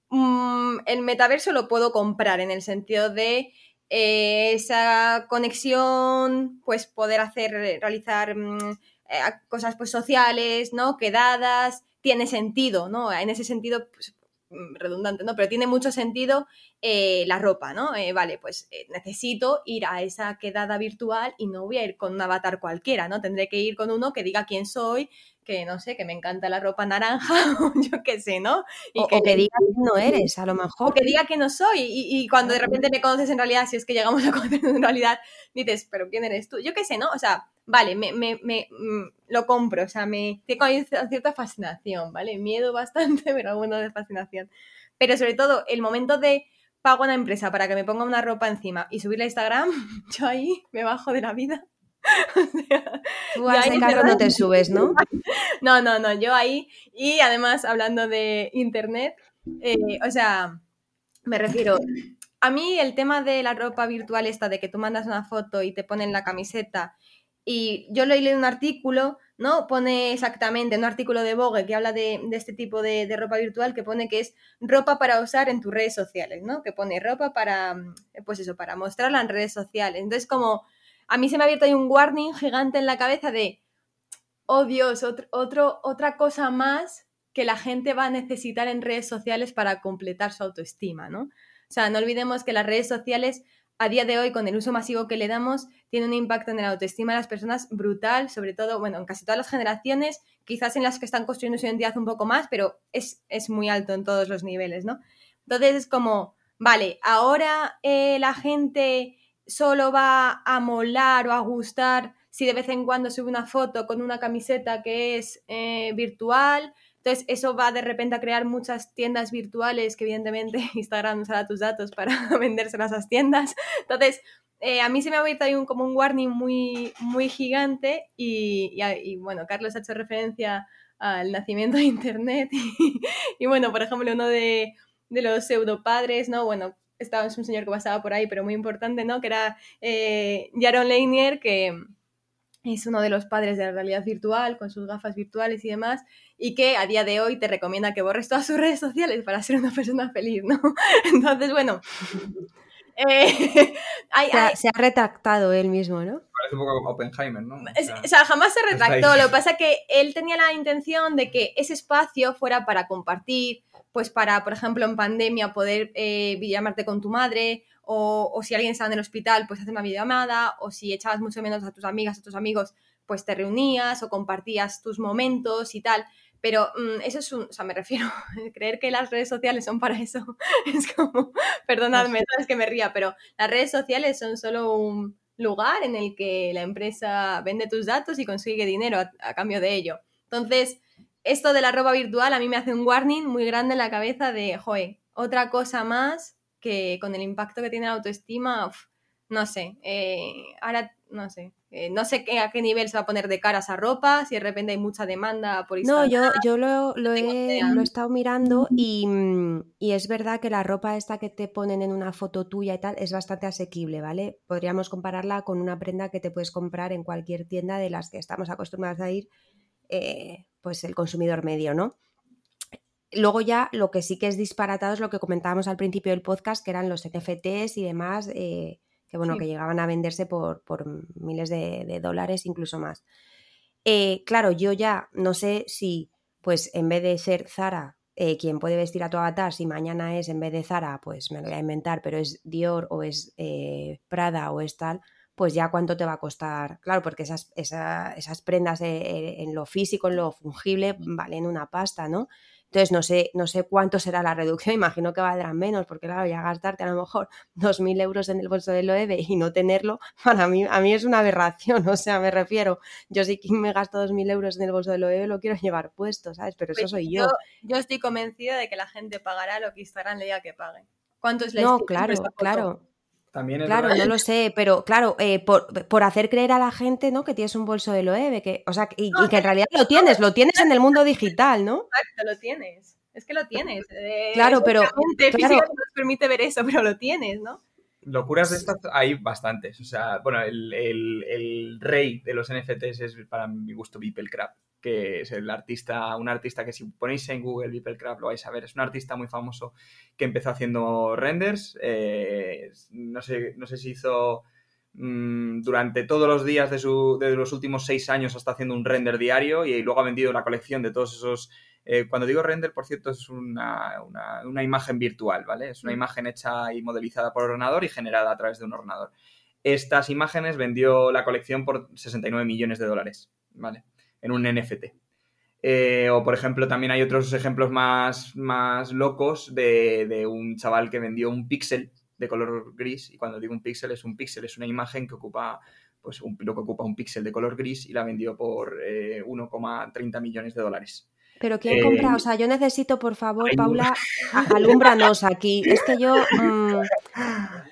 Mm, el metaverso lo puedo comprar en el sentido de eh, esa conexión, pues poder hacer, realizar mm, eh, cosas pues sociales, ¿no? Quedadas, tiene sentido, ¿no? En ese sentido, pues, mm, redundante, ¿no? Pero tiene mucho sentido eh, la ropa, ¿no? vale, pues necesito ir a esa quedada virtual y no voy a ir con un avatar cualquiera, ¿no? Tendré que ir con uno que diga quién soy, que no sé, que me encanta la ropa naranja, *laughs* o yo qué sé, ¿no? Y o, que, diga que no eres, a lo mejor. O que diga que no soy, y, cuando de repente me conoces en realidad, si es que llegamos a *laughs* conocernos en realidad, dices, pero ¿quién eres tú? Yo qué sé, ¿no? O sea, vale, me, me, me mm, lo compro, o sea, me tengo cierta fascinación, ¿vale? Miedo *laughs* bastante, pero bueno, de fascinación. Pero sobre todo, el momento de pago a una empresa para que me ponga una ropa encima y subirla a Instagram, yo ahí me bajo de la vida *laughs* Tú a ese carro no te subes, ¿no? *laughs* No, no, no, yo ahí. Y además, hablando de internet, eh, o sea, me refiero. A mí el tema de la ropa virtual esta, de que tú mandas una foto y te ponen la camiseta, y yo leí un artículo, ¿no? Pone exactamente un artículo de Vogue que habla de, este tipo de, de, ropa virtual, que pone que es ropa para usar en tus redes sociales, ¿no? Que pone ropa para, pues eso, para mostrarla en redes sociales. Entonces, como a mí se me ha abierto ahí un warning gigante en la cabeza de, oh Dios, otro, otra cosa más que la gente va a necesitar en redes sociales para completar su autoestima, ¿no? O sea, no olvidemos que las redes sociales a día de hoy, con el uso masivo que le damos, tienen un impacto en la autoestima de las personas brutal, sobre todo, bueno, en casi todas las generaciones, quizás en las que están construyendo su identidad un poco más, pero es, es muy alto en todos los niveles, ¿no? Entonces es como, vale, ahora eh, la gente solo va a molar o a gustar si de vez en cuando sube una foto con una camiseta que es eh, virtual. Entonces, eso va de repente a crear muchas tiendas virtuales que evidentemente *laughs* Instagram usará tus datos para *laughs* venderse a esas tiendas. Entonces, eh, a mí se me ha abierto ahí un, como un warning muy, muy gigante y, y, bueno, Carlos ha hecho referencia al nacimiento de *laughs* Internet y, bueno, por ejemplo, uno de, de los pseudopadres, ¿no? Bueno, estaba un señor que pasaba por ahí, pero muy importante, ¿no? Que era eh, Jaron Leinier, que es uno de los padres de la realidad virtual, con sus gafas virtuales y demás, y que a día de hoy te recomienda que borres todas sus redes sociales para ser una persona feliz, ¿no? *laughs* Entonces, bueno. *laughs* Eh, *laughs* se, ha, retractado él mismo, ¿no? Parece un poco Oppenheimer, ¿no? O sea, jamás se retractó. Lo que pasa es que él tenía la intención de que ese espacio fuera para compartir, pues para, por ejemplo, en pandemia poder eh, llamarte con tu madre, o, o, si alguien estaba en el hospital, pues hacer una videollamada, o si echabas mucho menos a tus amigas, a tus amigos, pues te reunías o compartías tus momentos y tal. Pero mm, eso es un, o sea, me refiero, *laughs* creer que las redes sociales son para eso, *laughs* es como, perdonadme, sabes que me ría, pero las redes sociales son solo un lugar en el que la empresa vende tus datos y consigue dinero a, cambio de ello. Entonces, esto de la ropa virtual a mí me hace un warning muy grande en la cabeza de, joe, otra cosa más que con el impacto que tiene la autoestima, no sé, eh, ahora, no sé, eh, no sé a qué nivel se va a poner de cara esa ropa, si de repente hay mucha demanda por Instagram. No, yo, yo lo, lo, he, lo, he, estado mirando y, mm, y, es verdad que la ropa esta que te ponen en una foto tuya y tal es bastante asequible, ¿vale? Podríamos compararla con una prenda que te puedes comprar en cualquier tienda de las que estamos acostumbrados a ir, eh, pues el consumidor medio, ¿no? Luego ya lo que sí que es disparatado es lo que comentábamos al principio del podcast, que eran los NFTs y demás. Eh, que bueno, que llegaban a venderse por, miles de, dólares, incluso más. Eh, claro, yo ya no sé si, pues en vez de ser Zara eh, quien puede vestir a tu avatar, si mañana es en vez de Zara, pues me lo voy a inventar, pero es Dior o es Prada o es tal, pues ya cuánto te va a costar. Claro, porque esas, esas prendas en lo físico, en lo fungible, valen una pasta, ¿no? Entonces, no sé, no sé cuánto será la reducción, *laughs* imagino que valdrán menos, porque claro, ya gastarte a lo mejor *laughs* 2.000 euros en el bolso del OEB y no tenerlo, *laughs* para mí, a mí es una aberración, o sea, me refiero, yo sí que me gasto 2.000 euros en el bolso del OEB, lo quiero llevar puesto, ¿sabes? Pero eso pues soy yo. yo. estoy convencida de que la gente pagará lo que Instagram le diga que pague. ¿Cuánto es la No, claro, claro claro, no lo sé, pero claro, eh, por, hacer creer a la gente, ¿no? Que tienes un bolso de Loewe, que, o sea, y, que en realidad lo tienes, lo tienes en el mundo *laughs* digital, ¿no? Exacto, lo tienes. Es que lo tienes. Eh, claro, pero. Claro. No nos permite ver eso, pero lo tienes, ¿no? Locuras de estas hay bastantes. O sea, bueno, el, el rey de los NFTs es para mi gusto Beeple Crab que es el artista, un artista que si ponéis en Google Beeplecraft lo vais a ver, es un artista muy famoso que empezó haciendo renders, eh, no, sé, no sé si hizo mm, durante todos los días de, su, de, los últimos seis años hasta haciendo un render diario y luego ha vendido la colección de todos esos... Eh, cuando digo render, por cierto, es una, una, imagen virtual, ¿vale? Es una mm. imagen hecha y modelizada por ordenador y generada a través de un ordenador. Estas imágenes vendió la colección por 69 millones de dólares, ¿vale? En un NFT. Eh, o, por ejemplo, también hay otros ejemplos más, más locos de, un chaval que vendió un píxel de color gris. Y cuando digo un píxel, es un píxel, es una imagen que ocupa, pues, un, lo que ocupa un píxel de color gris y la vendió por 1,30 eh, millones de dólares. Pero ¿quién compra? O sea, yo necesito, por favor, Paula, *laughs* alumbranos aquí. Es que yo. Mm,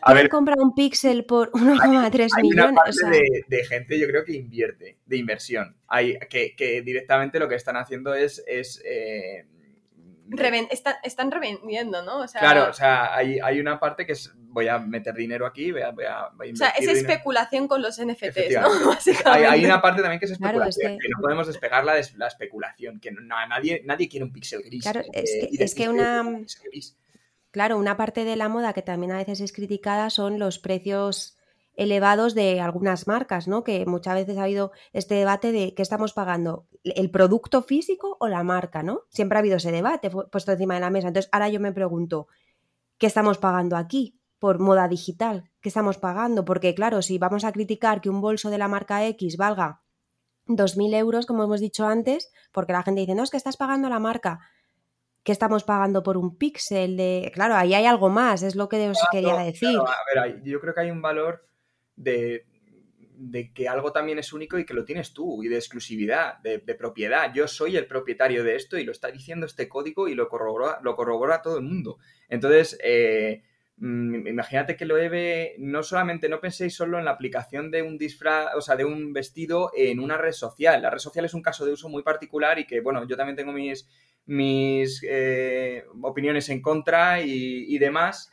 a ver, compra un píxel por *laughs* 1,3 millones? Una parte de, gente, yo creo que invierte, de inversión. Hay, que, que directamente lo que están haciendo es. es eh, están revendiendo, ¿no? claro, o sea, hay, hay, una parte que es, voy a meter dinero aquí, voy a, voy a, O sea, es especulación con los NFTs, ¿no? *laughs* Hay, hay, una parte también que es especulación, que... no podemos despegarla de la especulación, que nadie, nadie quiere un pixel gris. Claro, es que, es que una... Claro, una parte de la moda que también a veces es criticada son los precios elevados de algunas marcas, ¿no? Que muchas veces ha habido este debate de qué estamos pagando, el producto físico o la marca, ¿no? Siempre ha habido ese debate puesto encima de la mesa. Entonces, ahora yo me pregunto, ¿qué estamos pagando aquí por moda digital? ¿Qué estamos pagando? Porque, claro, si vamos a criticar que un bolso de la marca X valga 2.000 euros, como hemos dicho antes, porque la gente dice, no, es que estás pagando la marca. ¿Qué estamos pagando por un píxel de...? Claro, ahí hay algo más, es lo que os quería decir. a ver, yo creo que hay un valor de, que algo también es único y que lo tienes tú, y de exclusividad, de, propiedad. Yo soy el propietario de esto y lo está diciendo este código y lo corrobora, lo corrobora todo el mundo. Entonces, eh, mm, imagínate que lo Eve, no solamente, no penséis solo en la aplicación de un disfraz, o sea, de un vestido en una red social. La red social es un caso de uso muy particular y que, bueno, yo también tengo mis, mis eh, opiniones en contra y demás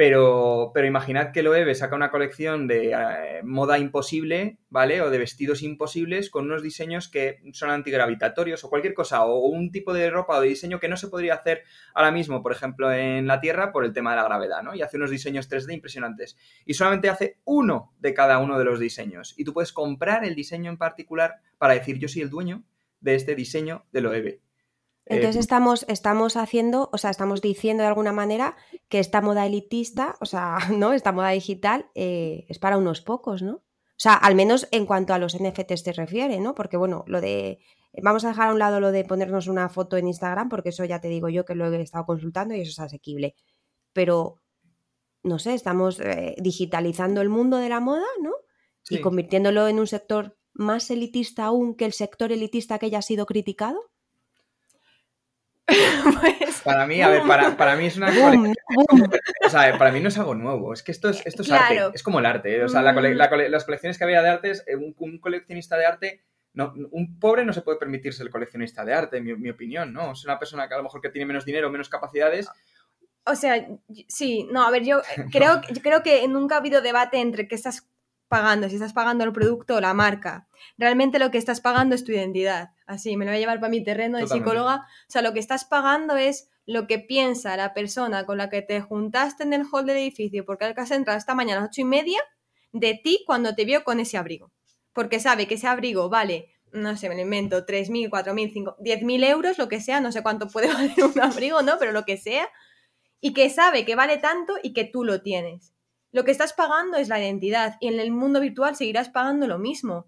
Pero, pero imaginad que Loewe saca una colección de eh, moda imposible, ¿vale? O de vestidos imposibles con unos diseños que son antigravitatorios o cualquier cosa, o un tipo de ropa o de diseño que no se podría hacer ahora mismo, por ejemplo, en la Tierra por el tema de la gravedad, ¿no? Y hace unos diseños 3D impresionantes. Y solamente hace uno de cada uno de los diseños. Y tú puedes comprar el diseño en particular para decir yo soy el dueño de este diseño de Loewe. Entonces eh, estamos, estamos haciendo, o sea, estamos diciendo de alguna manera que esta moda elitista, o sea, *laughs* ¿no? Esta moda digital eh, es para unos pocos, ¿no? O sea, al menos en cuanto a los NFTs se refiere, ¿no? Porque bueno, lo de. Vamos a dejar a un lado lo de ponernos una foto en Instagram, porque eso ya te digo yo que lo he estado consultando y eso es asequible. Pero, no sé, estamos eh, digitalizando el mundo de la moda, ¿no? Y convirtiéndolo en un sector más elitista aún que el sector elitista que haya sido criticado. *laughs* Pues, para mí, a ver, para, mí es una O sea, para mí no es algo nuevo. Es que esto es, esto es arte. Es como el arte. ¿eh? O sea, mm. las colecciones que había de arte, eh, un, coleccionista de arte. No, un pobre no se puede permitirse el coleccionista de arte, en mi, opinión, ¿no? Es una persona que a lo mejor que tiene menos dinero, menos capacidades. O sea, sí, no, a ver, yo *laughs* creo, yo creo que nunca ha habido debate entre qué estás pagando, si estás pagando el producto o la marca. Realmente lo que estás pagando es tu identidad. Así, me lo voy a llevar para mi terreno de psicóloga. O sea, lo que estás pagando es lo que piensa la persona con la que te juntaste en el hall del edificio, porque al has entrado esta mañana a las ocho y media, de ti cuando te vio con ese abrigo. Porque sabe que ese abrigo vale, no sé, me lo invento, 3.000, 4.000, 5.000, 10.000 euros, lo que sea, no sé cuánto puede *laughs* valer un abrigo, ¿no? Pero lo que sea. Y que sabe que vale tanto y que tú lo tienes. Lo que estás pagando es la identidad y en el mundo virtual seguirás pagando lo mismo.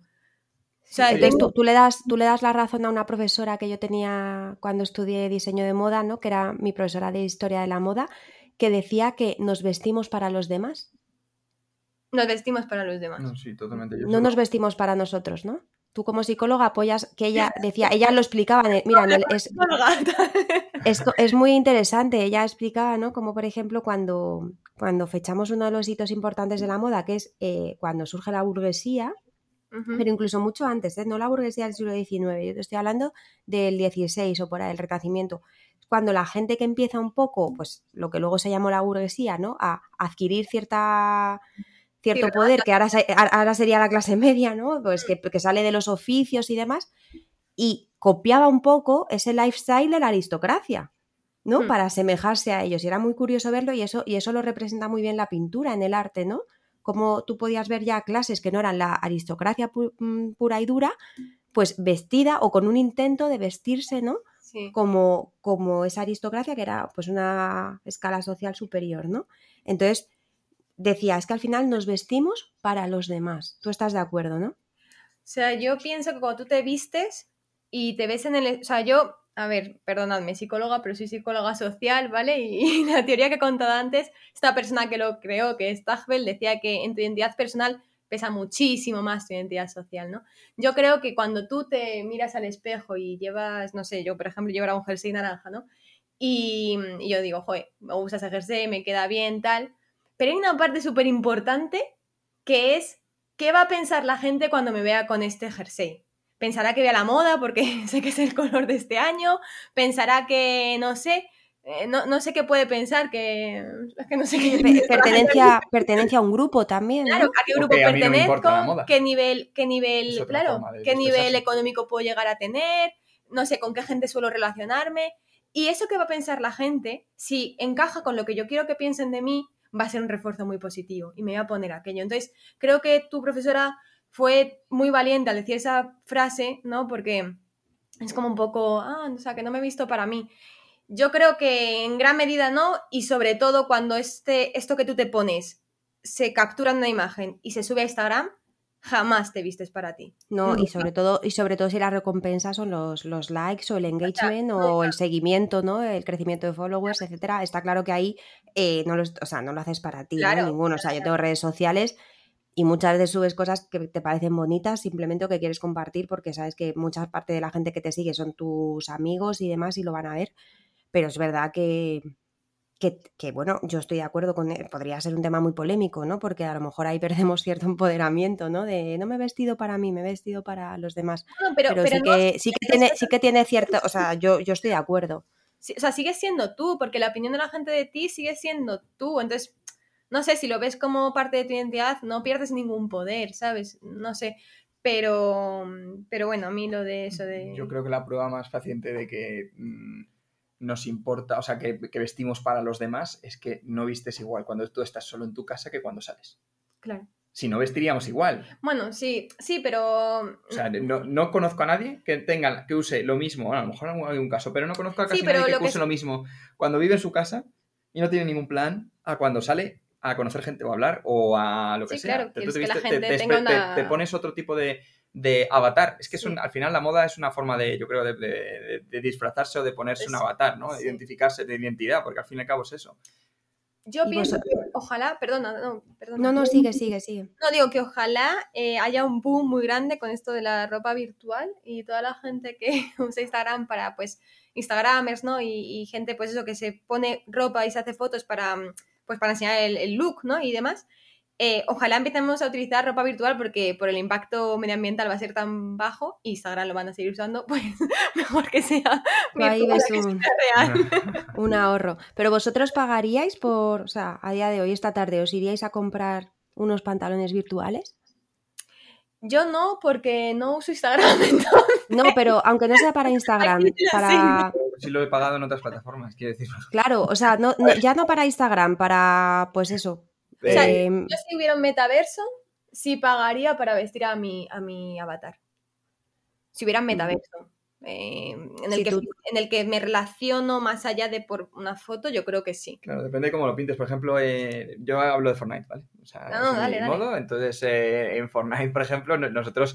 Sea, tú, le das, tú le das la razón a una profesora que yo tenía cuando estudié diseño de moda, ¿no? que era mi profesora de historia de la moda, que decía que nos vestimos para los demás. Nos vestimos para los demás. No, sí, totalmente. no nos vestimos para nosotros, ¿no? Tú como psicóloga apoyas que ella *laughs* decía, ella lo explicaba, mira, es, es, muy interesante, ella explicaba, ¿no? Como por ejemplo cuando, cuando fechamos uno de los hitos importantes de la moda, que es eh, cuando surge la burguesía, pero incluso mucho antes, ¿eh? no la burguesía del siglo XIX, yo te estoy hablando del XVI o por ahí, el Renacimiento, cuando la gente que empieza un poco, pues lo que luego se llamó la burguesía, ¿no? A adquirir cierta cierto poder, que ahora, ahora, sería la clase media, ¿no? Pues que, que, sale de los oficios y demás, y copiaba un poco ese lifestyle de la aristocracia. ¿no? Hmm. Para asemejarse a ellos. Y era muy curioso verlo y eso, y eso lo representa muy bien la pintura en el arte, ¿no? Como tú podías ver ya clases que no eran la aristocracia mm, pura y dura, pues vestida o con un intento de vestirse, ¿no? Como, como esa aristocracia que era pues una escala social superior, ¿no? Entonces, decía, es que al final nos vestimos para los demás. Tú estás de acuerdo, ¿no? O sea, yo pienso que cuando tú te vistes y te ves en el... O sea, yo a ver, perdonadme, psicóloga, pero soy psicóloga social, ¿vale? *laughs* Y, la teoría que he contado antes, esta persona que lo creó, que es Tajbel, decía que en tu identidad personal pesa muchísimo más tu identidad social, ¿no? Yo creo que cuando tú te miras al espejo y llevas, no sé, yo por ejemplo llevo un jersey naranja, ¿no? Y, y yo digo, joder, me gusta ese jersey, me queda bien, tal. Pero hay una parte súper importante que es, ¿qué va a pensar la gente cuando me vea con este jersey? Pensará que vea la moda porque *laughs* sé que es el color de este año, pensará que, no sé, eh, no, sé qué puede pensar, que, que no sé qué *laughs* pertenencia, pertenencia a un grupo también. Claro, a qué grupo pertenezco, qué nivel, qué nivel, claro, qué nivel económico puedo llegar a tener, no sé, con qué gente suelo relacionarme. Y eso que va a pensar la gente, si encaja con lo que yo quiero que piensen de mí, va a ser un refuerzo muy positivo y me voy a poner aquello. Entonces, creo que tu profesora fue muy valiente al decir esa frase, ¿no? Porque es como un poco, ah, o sea, que no me he visto para mí. Yo creo que en gran medida no, y sobre todo cuando este, esto que tú te pones se captura en una imagen y se sube a Instagram, jamás te vistes para ti. No, y sobre todo, y sobre todo si la recompensa son los, los likes o el engagement o el seguimiento, ¿no? El crecimiento de followers, etcétera. Está claro que ahí eh, no, lo, o sea, no lo haces para ti, ninguno. O sea, yo tengo redes sociales y muchas veces subes cosas que te parecen bonitas, simplemente que quieres compartir porque sabes que mucha parte de la gente que te sigue son tus amigos y demás y lo van a ver. Pero es verdad que, que, bueno, yo estoy de acuerdo con. Podría ser un tema muy polémico, ¿no? Porque a lo mejor ahí *laughs* perdemos cierto empoderamiento, ¿no? De no me he vestido para mí, me he vestido para los demás. pero, sí, que, sí, que tiene, sí que tiene cierto, o sea, yo, yo estoy de acuerdo. o sea, sigues siendo tú, porque la opinión de la gente de ti sigue siendo tú. Entonces, no sé, si lo ves como parte de tu identidad, no pierdes ningún poder, ¿sabes? No sé. Pero, pero bueno, a mí lo de eso de... Yo creo que la prueba más paciente de que mm, nos importa, o sea, que, que vestimos para los demás, es que no vistes igual cuando tú estás solo en tu casa que cuando sales. Claro. Si no vestiríamos igual. Bueno, sí, sí, pero... O sea, no, no conozco a nadie que tenga, que use lo mismo. Bueno, a lo mejor hay un caso, pero no conozco a casi Sí, nadie que, lo que use es- lo mismo cuando vive en su casa y no tiene ningún plan a cuando sale a conocer gente o a hablar o a lo que Sí, sea. claro, te que la gente te, tenga te- una- te pones otro tipo de, de avatar. Es que es Sí. un- al final la moda es una forma de, yo creo, de, de- de disfrazarse o de ponerse un avatar, ¿no? De identificarse de identidad, porque al fin y al cabo es eso. Yo Y pienso que ojalá, perdona, no, perdona. No, no, sigue, sigue, sigue. No, digo que ojalá eh, haya un boom muy grande con esto de la ropa virtual y toda la gente que *laughs* usa Instagram para, pues, Instagramers, ¿no? Y, y gente, pues eso, que se pone ropa y se hace fotos para, mm, pues, para enseñar el, el look, ¿no? Y demás. Eh, ojalá empecemos a utilizar ropa virtual porque por el impacto medioambiental va a ser tan bajo y Instagram lo van a seguir usando, *laughs* pues mejor que sea virtual ves que un- sea real. *laughs* Un ahorro. Pero vosotros pagaríais por, o sea, a día de hoy, esta tarde, ¿os iríais a comprar unos pantalones virtuales? Yo no, porque no uso Instagram, *laughs* entonces No, pero aunque no sea para Instagram, Aquí sí, lo he pagado en otras plataformas, quiero decir. *laughs* Claro, o sea, no, no- ya no para Instagram, para, pues eso. O sea, Eh, Yo si hubiera un metaverso, sí pagaría para vestir a mi, a mi avatar. Si hubiera un metaverso. eh, en, el Sí, que, tú- en el que me relaciono más allá de por una foto, yo creo que sí. Claro, depende de cómo lo pintes. Por ejemplo, eh, yo hablo de Fortnite, ¿vale? O sea, No, dale, dale. modo. Entonces, eh, en Fortnite, *laughs* por ejemplo, no- nosotros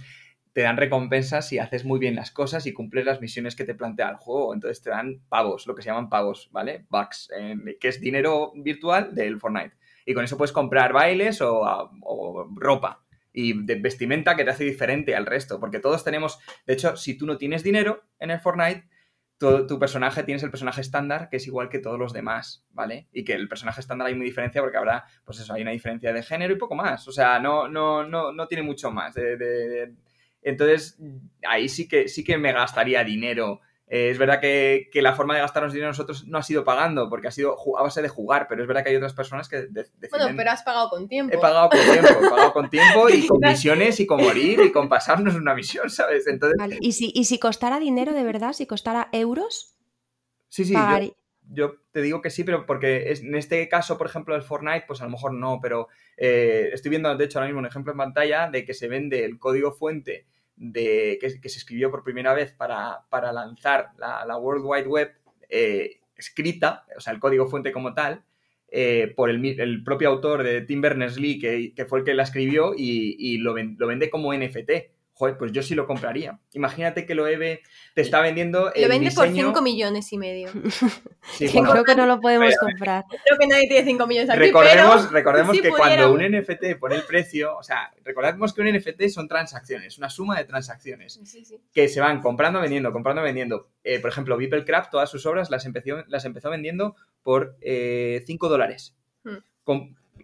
te dan recompensas si haces muy bien las cosas y cumples las misiones que te plantea el juego. Entonces te dan pavos, lo que se llaman pavos, ¿vale? Bucks, eh, que es dinero virtual del Fortnite. Y con eso puedes comprar bailes o, a- o ropa y vestimenta que te hace diferente al resto. Porque todos tenemos, de hecho, si tú no tienes dinero en el Fortnite, tu, personaje tienes el personaje estándar que es igual que todos los demás, ¿vale? Y que el personaje estándar hay muy diferencia porque habrá, pues eso, hay una diferencia de género y poco más. O sea, no, no, no, no tiene mucho más. de- Entonces, ahí sí que, sí que me gastaría dinero. Eh, es verdad que, que la forma de gastarnos dinero nosotros no ha sido pagando, porque ha sido a base de jugar, pero es verdad que hay otras personas que de- deciden... Bueno, pero has pagado con tiempo. He pagado con tiempo, he pagado con tiempo y con *laughs* misiones y con morir y con pasarnos una misión, ¿sabes? Entonces, vale. ¿Y, si, y si costara dinero de verdad, si costara euros, sí, sí, yo- pagarí- yo te digo que sí, pero porque es- en este caso, por ejemplo, el Fortnite, pues a lo mejor no, pero eh, estoy viendo, de hecho, ahora mismo un ejemplo en pantalla de que se vende el código fuente de que, que se escribió por primera vez para, para lanzar la, la World Wide Web eh, escrita, o sea, el código fuente como tal, eh, por el, el propio autor de Tim Berners-Lee, que, que fue el que la escribió, y, y lo, lo vende como NFT. Joder, pues yo sí lo compraría. Imagínate que lo Eve te está vendiendo el Lo vende por diseño- 5 millones y medio. Sí, *laughs* bueno, creo que no lo podemos comprar. Creo que nadie tiene 5 millones aquí, recordemos pero recordemos si que cuando un NFT pone el precio, o sea, recordemos que un NFT son transacciones, una suma de transacciones Sí, sí. que se van comprando, vendiendo, comprando, vendiendo. Eh, por ejemplo, Beeplecraft, todas sus obras las empezó, las empezó vendiendo por 5 dólares. Hmm.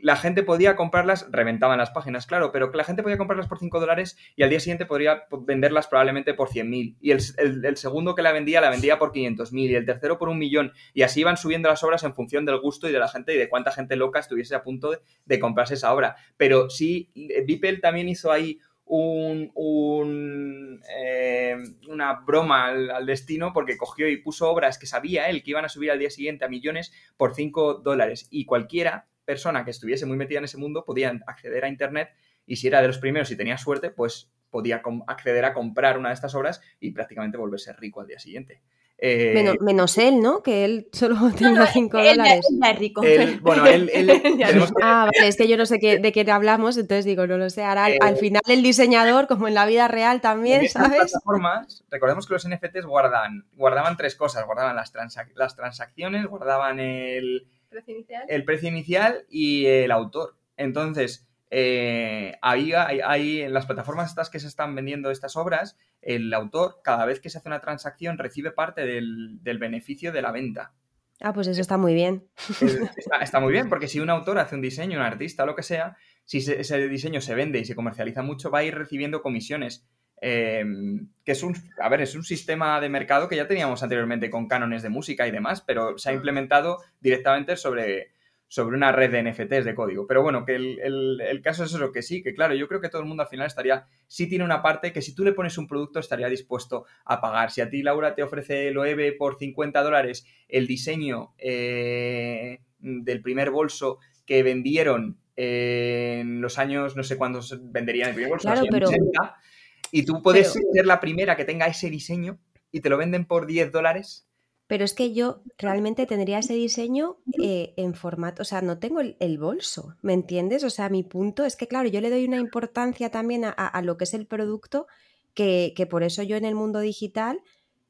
La gente podía comprarlas, reventaban las páginas, claro, pero que la gente podía comprarlas por 5 dólares y al día siguiente podría venderlas probablemente por 100.000. Y el, segundo que la vendía, la vendía por 500.000 y el tercero por un millón. Y así iban subiendo las obras en función del gusto y de la gente y de cuánta gente loca estuviese a punto de, de comprarse esa obra. Pero sí, eh, Beeple también hizo ahí un, un, eh, una broma al, al destino porque cogió y puso obras que sabía él que iban a subir al día siguiente a millones por 5 dólares. Y cualquiera persona que estuviese muy metida en ese mundo podía acceder a Internet y si era de los primeros y tenía suerte, pues podía acceder a comprar una de estas obras y prácticamente volverse rico al día siguiente. Eh, Menos, menos él, ¿no? Que él solo *laughs* tenía 5 Él ya- dólares. él ya es rico. él- bueno, él, él- *laughs* Ya tenemos que- Ah, vale, es que yo no sé qué, de qué hablamos, entonces digo, no lo sé. Ahora al, Eh, al final el diseñador, como en la vida real En también, estas ¿sabes? plataformas, recordemos que los NFTs guardan, guardaban tres cosas, guardaban las, transac- las transacciones, guardaban el, Precio inicial. el precio inicial y el autor. Entonces, eh, ahí hay, hay- en las plataformas estas que se están vendiendo estas obras, el autor, cada vez que se hace una transacción, recibe parte del, del beneficio de la venta. Ah, pues eso está muy bien. Es- Está, está muy bien, porque si un autor hace un diseño, un artista, lo que sea, si se- ese diseño se vende y se comercializa mucho, va a ir recibiendo comisiones. Eh, que es un, a ver, es un sistema de mercado que ya teníamos anteriormente con cánones de música y demás, pero se ha implementado directamente sobre, sobre una red de NFTs de código. Pero bueno, que el, caso es eso, que sí, que claro, yo creo que todo el mundo al final estaría, sí tiene una parte que si tú le pones un producto estaría dispuesto a pagar. Si a ti Laura te ofrece el OEB por 50 dólares, el diseño eh, del primer bolso que vendieron en los años, no sé cuándo venderían el primer bolso, pero... y tú puedes ser la primera que tenga ese diseño y te lo venden por 10 dólares pero es que yo realmente tendría ese diseño eh, en formato, o sea, no tengo el, bolso, ¿me entiendes? O sea, mi punto es que, claro, yo le doy una importancia también a, lo que es el producto, que, que, por eso yo en el mundo digital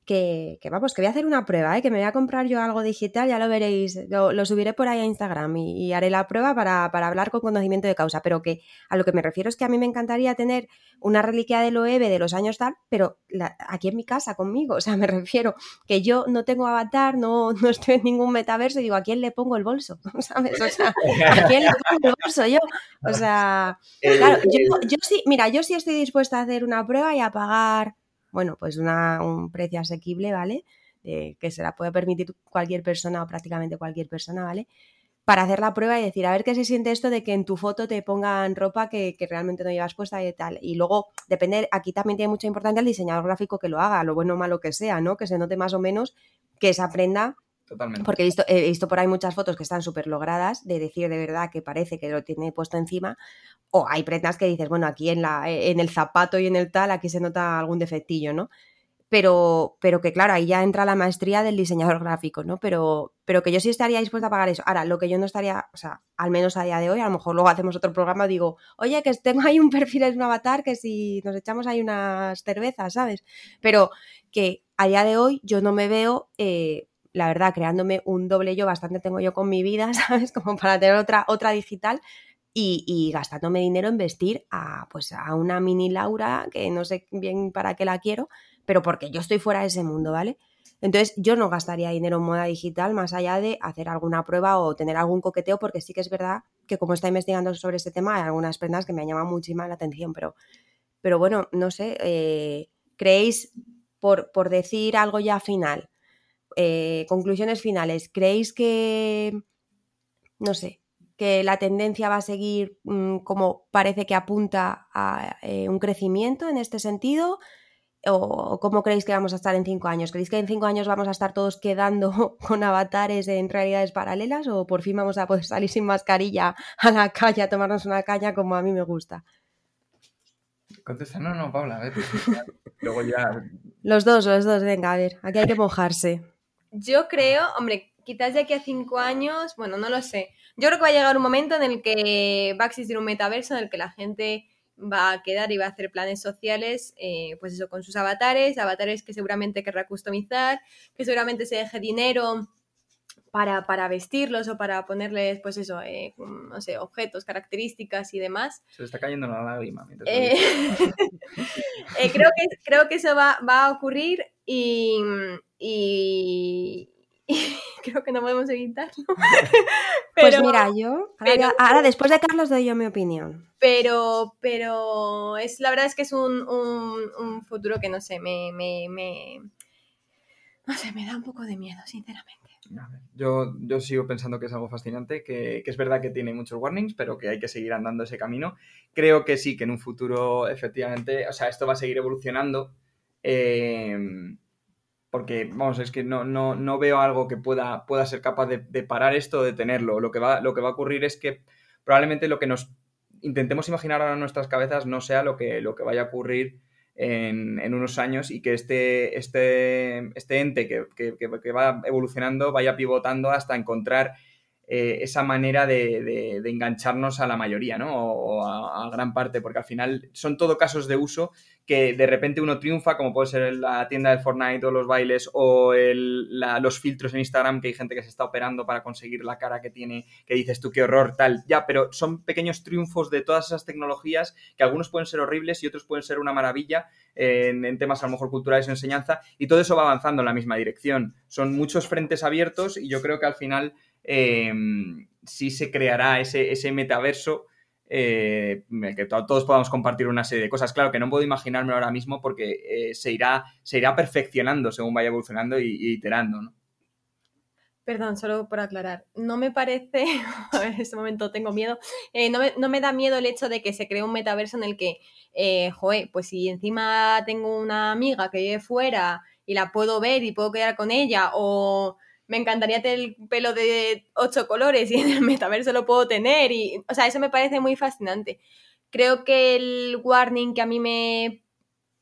que, vamos, que voy a hacer una prueba, ¿eh? que me voy a comprar yo algo digital, ya lo veréis, lo, subiré por ahí a Instagram y, haré la prueba para, hablar con conocimiento de causa, pero que a lo que me refiero es que a mí me encantaría tener una reliquia del OEB de los años tal, pero aquí en mi casa conmigo, o sea, me refiero que yo no tengo avatar, no, no estoy en ningún metaverso y digo, ¿a quién le pongo el bolso? *laughs* ¿Sabes? O sea, ¿a quién le pongo el bolso yo? O sea, *laughs* claro, yo, yo sí, mira, yo sí estoy dispuesta a hacer una prueba y a pagar bueno, pues un precio asequible, ¿vale? que se la puede permitir cualquier persona o prácticamente cualquier persona, ¿vale? Para hacer la prueba y decir, a ver qué se siente esto de que en tu foto te pongan ropa que, realmente no llevas puesta y tal. Y luego, depende, aquí también tiene mucha importancia el diseñador gráfico que lo haga, lo bueno o malo que sea, ¿no? Que se note más o menos que esa prenda Totalmente. Porque he visto, visto por ahí muchas fotos que están súper logradas, de decir de verdad que parece que lo tiene puesto encima, o hay prendas que dices, bueno, aquí en, la, en el zapato y en el tal, aquí se nota algún defectillo, ¿no? Pero, pero que claro, ahí ya entra la maestría del diseñador gráfico, ¿no? Pero, pero que yo sí estaría dispuesta a pagar eso. Ahora, lo que yo no estaría, o sea, al menos a día de hoy, a lo mejor luego hacemos otro programa, digo, oye, que tengo ahí un perfil en un avatar, que si nos echamos ahí unas cervezas, ¿sabes? Pero que a día de hoy yo no me veo eh, la verdad, creándome un doble yo, bastante tengo yo con mi vida, *laughs* ¿sabes? Como para tener otra, otra digital. Y, gastándome dinero en vestir a, pues, a una mini Laura, que no sé bien para qué la quiero, pero porque yo estoy fuera de ese mundo, ¿vale? Entonces yo no gastaría dinero en moda digital más allá de hacer alguna prueba o tener algún coqueteo, porque sí que es verdad que como está investigando sobre este tema hay algunas prendas que me han llamado muchísimo la atención, pero, pero bueno, no sé, eh, ¿creéis, por, por decir algo ya final, eh, conclusiones finales. ¿Creéis que, no sé, que la tendencia va a seguir mm, como parece que apunta a eh, un crecimiento en este sentido? ¿O cómo creéis que vamos a estar en cinco años? ¿Creéis que en cinco años vamos a estar todos quedando *laughs* con avatares en realidades paralelas o por fin vamos a poder salir sin mascarilla a la calle a tomarnos una caña como a mí me gusta? Contesta, no, no, Paula, a ver. *laughs* Luego ya. Los dos, los dos, venga, a ver, aquí hay que mojarse. Yo creo, hombre, quizás de aquí a cinco años, bueno, no lo sé. Yo creo que va a llegar un momento en el que va a existir un metaverso en el que la gente va a quedar y va a hacer planes sociales, eh, pues eso, con sus avatares, avatares que seguramente querrá customizar, que seguramente se deje dinero para, para vestirlos o para ponerles, pues eso, eh, no sé, objetos, características y demás. Se le está cayendo la lágrima. *laughs* Eh, creo, que, creo que eso va, va a ocurrir *laughs* y, creo que no podemos evitarlo. *laughs* pues mira, yo ahora, después de Carlos doy yo mi opinión. Pero, pero es la verdad es que es un, futuro que no sé, me, me, me, no sé, me da un poco de miedo, sinceramente. Yo, yo sigo pensando que es algo fascinante, que, que, es verdad que tiene muchos warnings, pero que hay que seguir andando ese camino. Creo que sí, que en un futuro, efectivamente, o sea, esto va a seguir evolucionando Em, porque, vamos, es que no, no, no, veo algo que pueda, pueda ser capaz de, parar esto o detenerlo. Lo que, va, lo que va a ocurrir es que probablemente lo que nos intentemos imaginar ahora en nuestras cabezas no sea lo que, lo que vaya a ocurrir en, en unos años y que este, este, este ente que, que, que, va evolucionando vaya pivotando hasta encontrar eh, esa manera de, engancharnos a la mayoría, ¿no? O, a, gran parte, porque al final son todo casos de uso que de repente uno triunfa, como puede ser la tienda del Fortnite o los bailes o los filtros en Instagram, que hay gente que se está operando para conseguir la cara que tiene, que dices tú qué horror, tal. Ya, pero son pequeños triunfos de todas esas tecnologías que algunos pueden ser horribles y otros pueden ser una maravilla en, temas a lo mejor culturales o enseñanza y todo eso va avanzando en la misma dirección. Son muchos frentes abiertos y yo creo que al final eh, sí se creará ese, ese metaverso eh, que todos podamos compartir una serie de cosas. Claro que no puedo imaginarme ahora mismo porque eh, se, irá, se irá perfeccionando según vaya evolucionando y, iterando. Perdón, solo por aclarar. No me parece, *laughs* en este momento tengo miedo, eh, no, me, no, me, da miedo el hecho de que se cree un metaverso en el que, eh, joder, pues si encima tengo una amiga que vive fuera y la puedo ver y puedo quedar con ella, o me encantaría tener el pelo de ocho colores y en el metaverso lo puedo tener, y, o sea, eso me parece muy fascinante. Creo que el warning que a mí me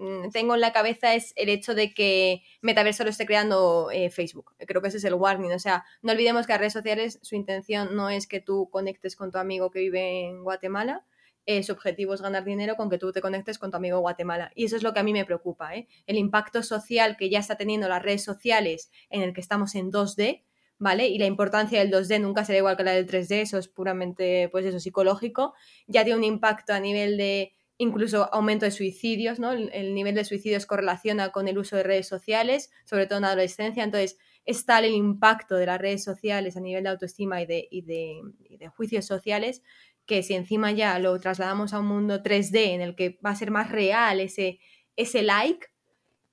Mm, tengo en la cabeza es el hecho de que Metaverso lo esté creando eh, Facebook. Creo que ese es el warning. O sea, no olvidemos que las redes sociales, su intención no es que tú conectes con tu amigo que vive en Guatemala. Eh, su objetivo es ganar dinero con que tú te conectes con tu amigo Guatemala. Y eso es lo que a mí me preocupa. ¿eh? El impacto social que ya está teniendo las redes sociales en el que estamos en 2D, ¿vale? Y la importancia del 2D nunca será igual que la del 3D, eso es puramente, pues eso, psicológico. Ya tiene un impacto a nivel de incluso aumento de suicidios, ¿no? El, nivel de suicidios correlaciona con el uso de redes sociales, sobre todo en adolescencia, entonces es tal el impacto de las redes sociales a nivel de autoestima y de, y de, y de juicios sociales que si encima ya lo trasladamos a un mundo 3D en el que va a ser más real ese, ese like,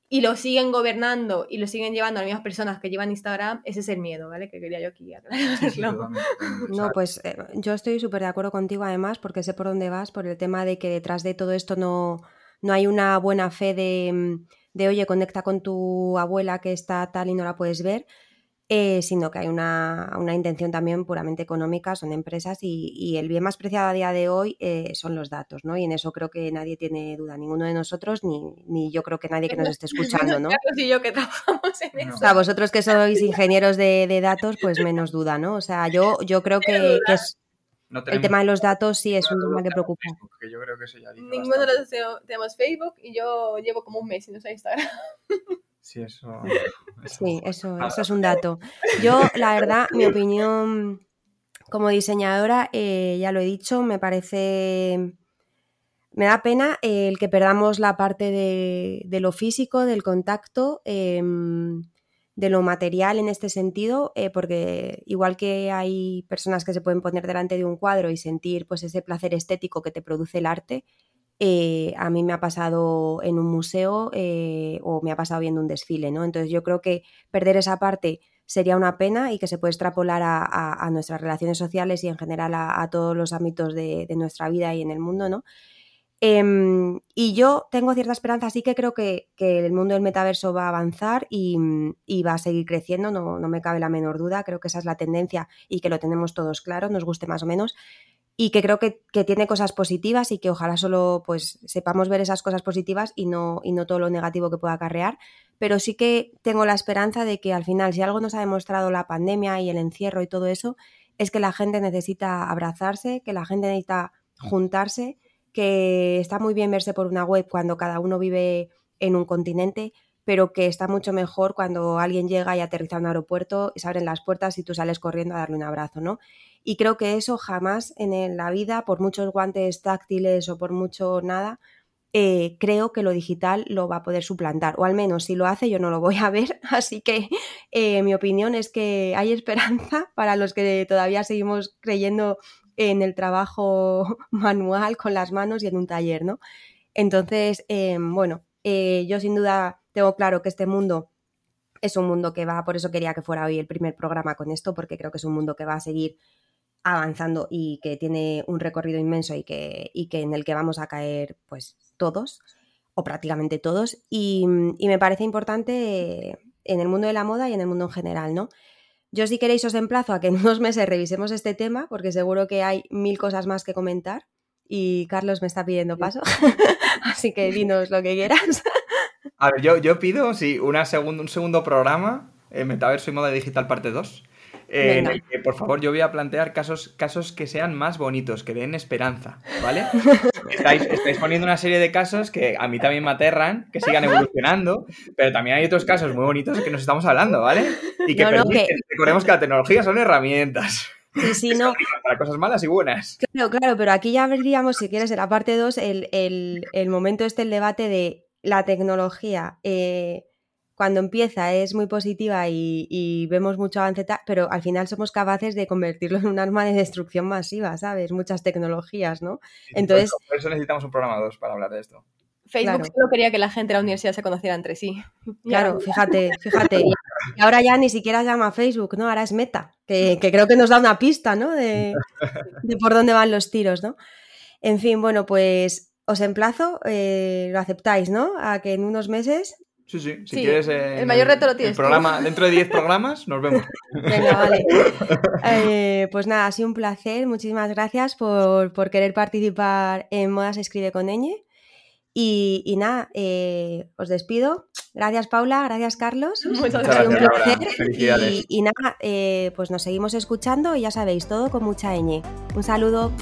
y lo siguen gobernando y lo siguen llevando a las mismas personas que llevan Instagram, ese es el miedo, ¿vale? Que quería yo aquí aclararlo. no, pues eh, yo estoy súper de acuerdo contigo además porque sé por dónde vas, por el tema de que detrás de todo esto no, no hay una buena fe de, mm, de, oye, conecta con tu abuela que está tal y no la puedes ver, eh, sino que hay una, una, intención también puramente económica, son empresas y, y, el bien más preciado a día de hoy eh, son los datos, ¿no? Y en eso creo que nadie tiene duda, ninguno de nosotros, ni, ni yo creo que nadie que nos esté *laughs* escuchando, ¿no? y yo que trabajamos en eso. O sea, vosotros que sois ingenieros de, de, datos, pues menos duda, ¿no? O sea, yo, yo creo que, que es... No el tema de los datos sí es un tema que preocupa. Facebook, que yo creo que eso ya Ninguno de los tenemos Facebook y yo llevo como un mes sin usar Instagram. *laughs* Sí, eso, sí, eso, eso es un dato. Yo, la verdad, mi opinión como diseñadora, eh, ya lo he dicho, me parece... Me da pena el que perdamos la parte de, de lo físico, del contacto, eh, de lo material en este sentido, eh, porque igual que hay personas que se pueden poner delante de un cuadro y sentir pues ese placer estético que te produce el arte, eh, a mí me ha pasado en un museo eh, o me ha pasado viendo un desfile, ¿no? Entonces yo creo que perder esa parte sería una pena y que se puede extrapolar a, nuestras relaciones sociales y en general a, todos los ámbitos de, nuestra vida y en el mundo, ¿no? Em, y yo tengo cierta esperanza, sí que creo que, el mundo del metaverso va a avanzar y, va a seguir creciendo, no, me cabe la menor duda, creo que esa es la tendencia y que lo tenemos todos claro, nos guste más o menos, y que creo que, tiene cosas positivas y que ojalá solo pues sepamos ver esas cosas positivas y no, y no todo lo negativo que pueda acarrear. Pero sí que tengo la esperanza de que al final, si algo nos ha demostrado la pandemia y el encierro y todo eso, es que la gente necesita abrazarse, que la gente necesita juntarse, que está muy bien verse por una web cuando cada uno vive en un continente, pero que está mucho mejor cuando alguien llega y aterriza en un aeropuerto, se abren las puertas y tú sales corriendo a darle un abrazo, ¿no? Y creo que eso jamás en la vida, por muchos guantes táctiles o por mucho nada, eh, creo que lo digital lo va a poder suplantar, o al menos si lo hace yo no lo voy a ver, *laughs* así que eh, mi opinión es que hay esperanza para los que todavía seguimos creyendo en el trabajo *laughs* manual con las manos y en un taller, ¿no? Entonces, em, bueno, eh, yo sin duda tengo claro que este mundo es un mundo que va, por eso quería que fuera hoy el primer programa con esto, porque creo que es un mundo que va a seguir avanzando y que tiene un recorrido inmenso y que, y que en el que vamos a caer pues todos o prácticamente todos y, y, me parece importante en el mundo de la moda y en el mundo en general, ¿no? Yo si queréis os emplazo a que en *laughs* unos meses revisemos este tema porque seguro que hay mil cosas más que comentar y Carlos me está pidiendo paso, *laughs* así que dinos lo que quieras. *laughs* A ver, yo, yo pido, sí, una segundo, un segundo programa, eh, Metaverso y Moda Digital parte 2, en el que, por favor, yo voy a plantear casos, casos que sean más bonitos, que den esperanza, ¿vale? *laughs* estáis, estáis, poniendo una serie de casos que a mí también me aterran, que sigan evolucionando, pero también hay otros casos muy bonitos que nos estamos hablando, ¿vale? Y que, recordemos que la tecnología son herramientas. Sí, sí, no. Para cosas malas y buenas. Claro, claro, pero aquí ya veríamos, si quieres, en la parte 2, el, el, el, momento este, el debate de la tecnología. Eh, cuando empieza es muy positiva y, vemos mucho avance, pero al final somos capaces de convertirlo en un arma de destrucción masiva, ¿sabes? Muchas tecnologías, ¿no? Entonces... Por eso, necesitamos un programa 2 para hablar de esto. Facebook solo quería que la gente de la universidad se conociera entre sí. *laughs* Claro, fíjate, fíjate. *laughs* Y ahora ya ni siquiera se llama Facebook, ¿no? Ahora es Meta, que, creo que nos da una pista, ¿no? *laughs* De, por dónde van los tiros, ¿no? En fin, bueno, pues os emplazo, eh, lo aceptáis, ¿no? A que en unos meses Sí, sí, si quieres. el mayor reto lo tienes. programa, dentro de 10 programas, nos vemos. Venga, vale. Eh, pues nada, ha sido un placer. Muchísimas gracias por, por querer participar en Modas Escribe con Eñe. Y, nada, eh, os despido. Gracias, Paula. Gracias, Carlos. Muchas gracias. Un placer. Y, nada, eh, pues nos seguimos escuchando y ya sabéis, todo con mucha ñ. Un saludo.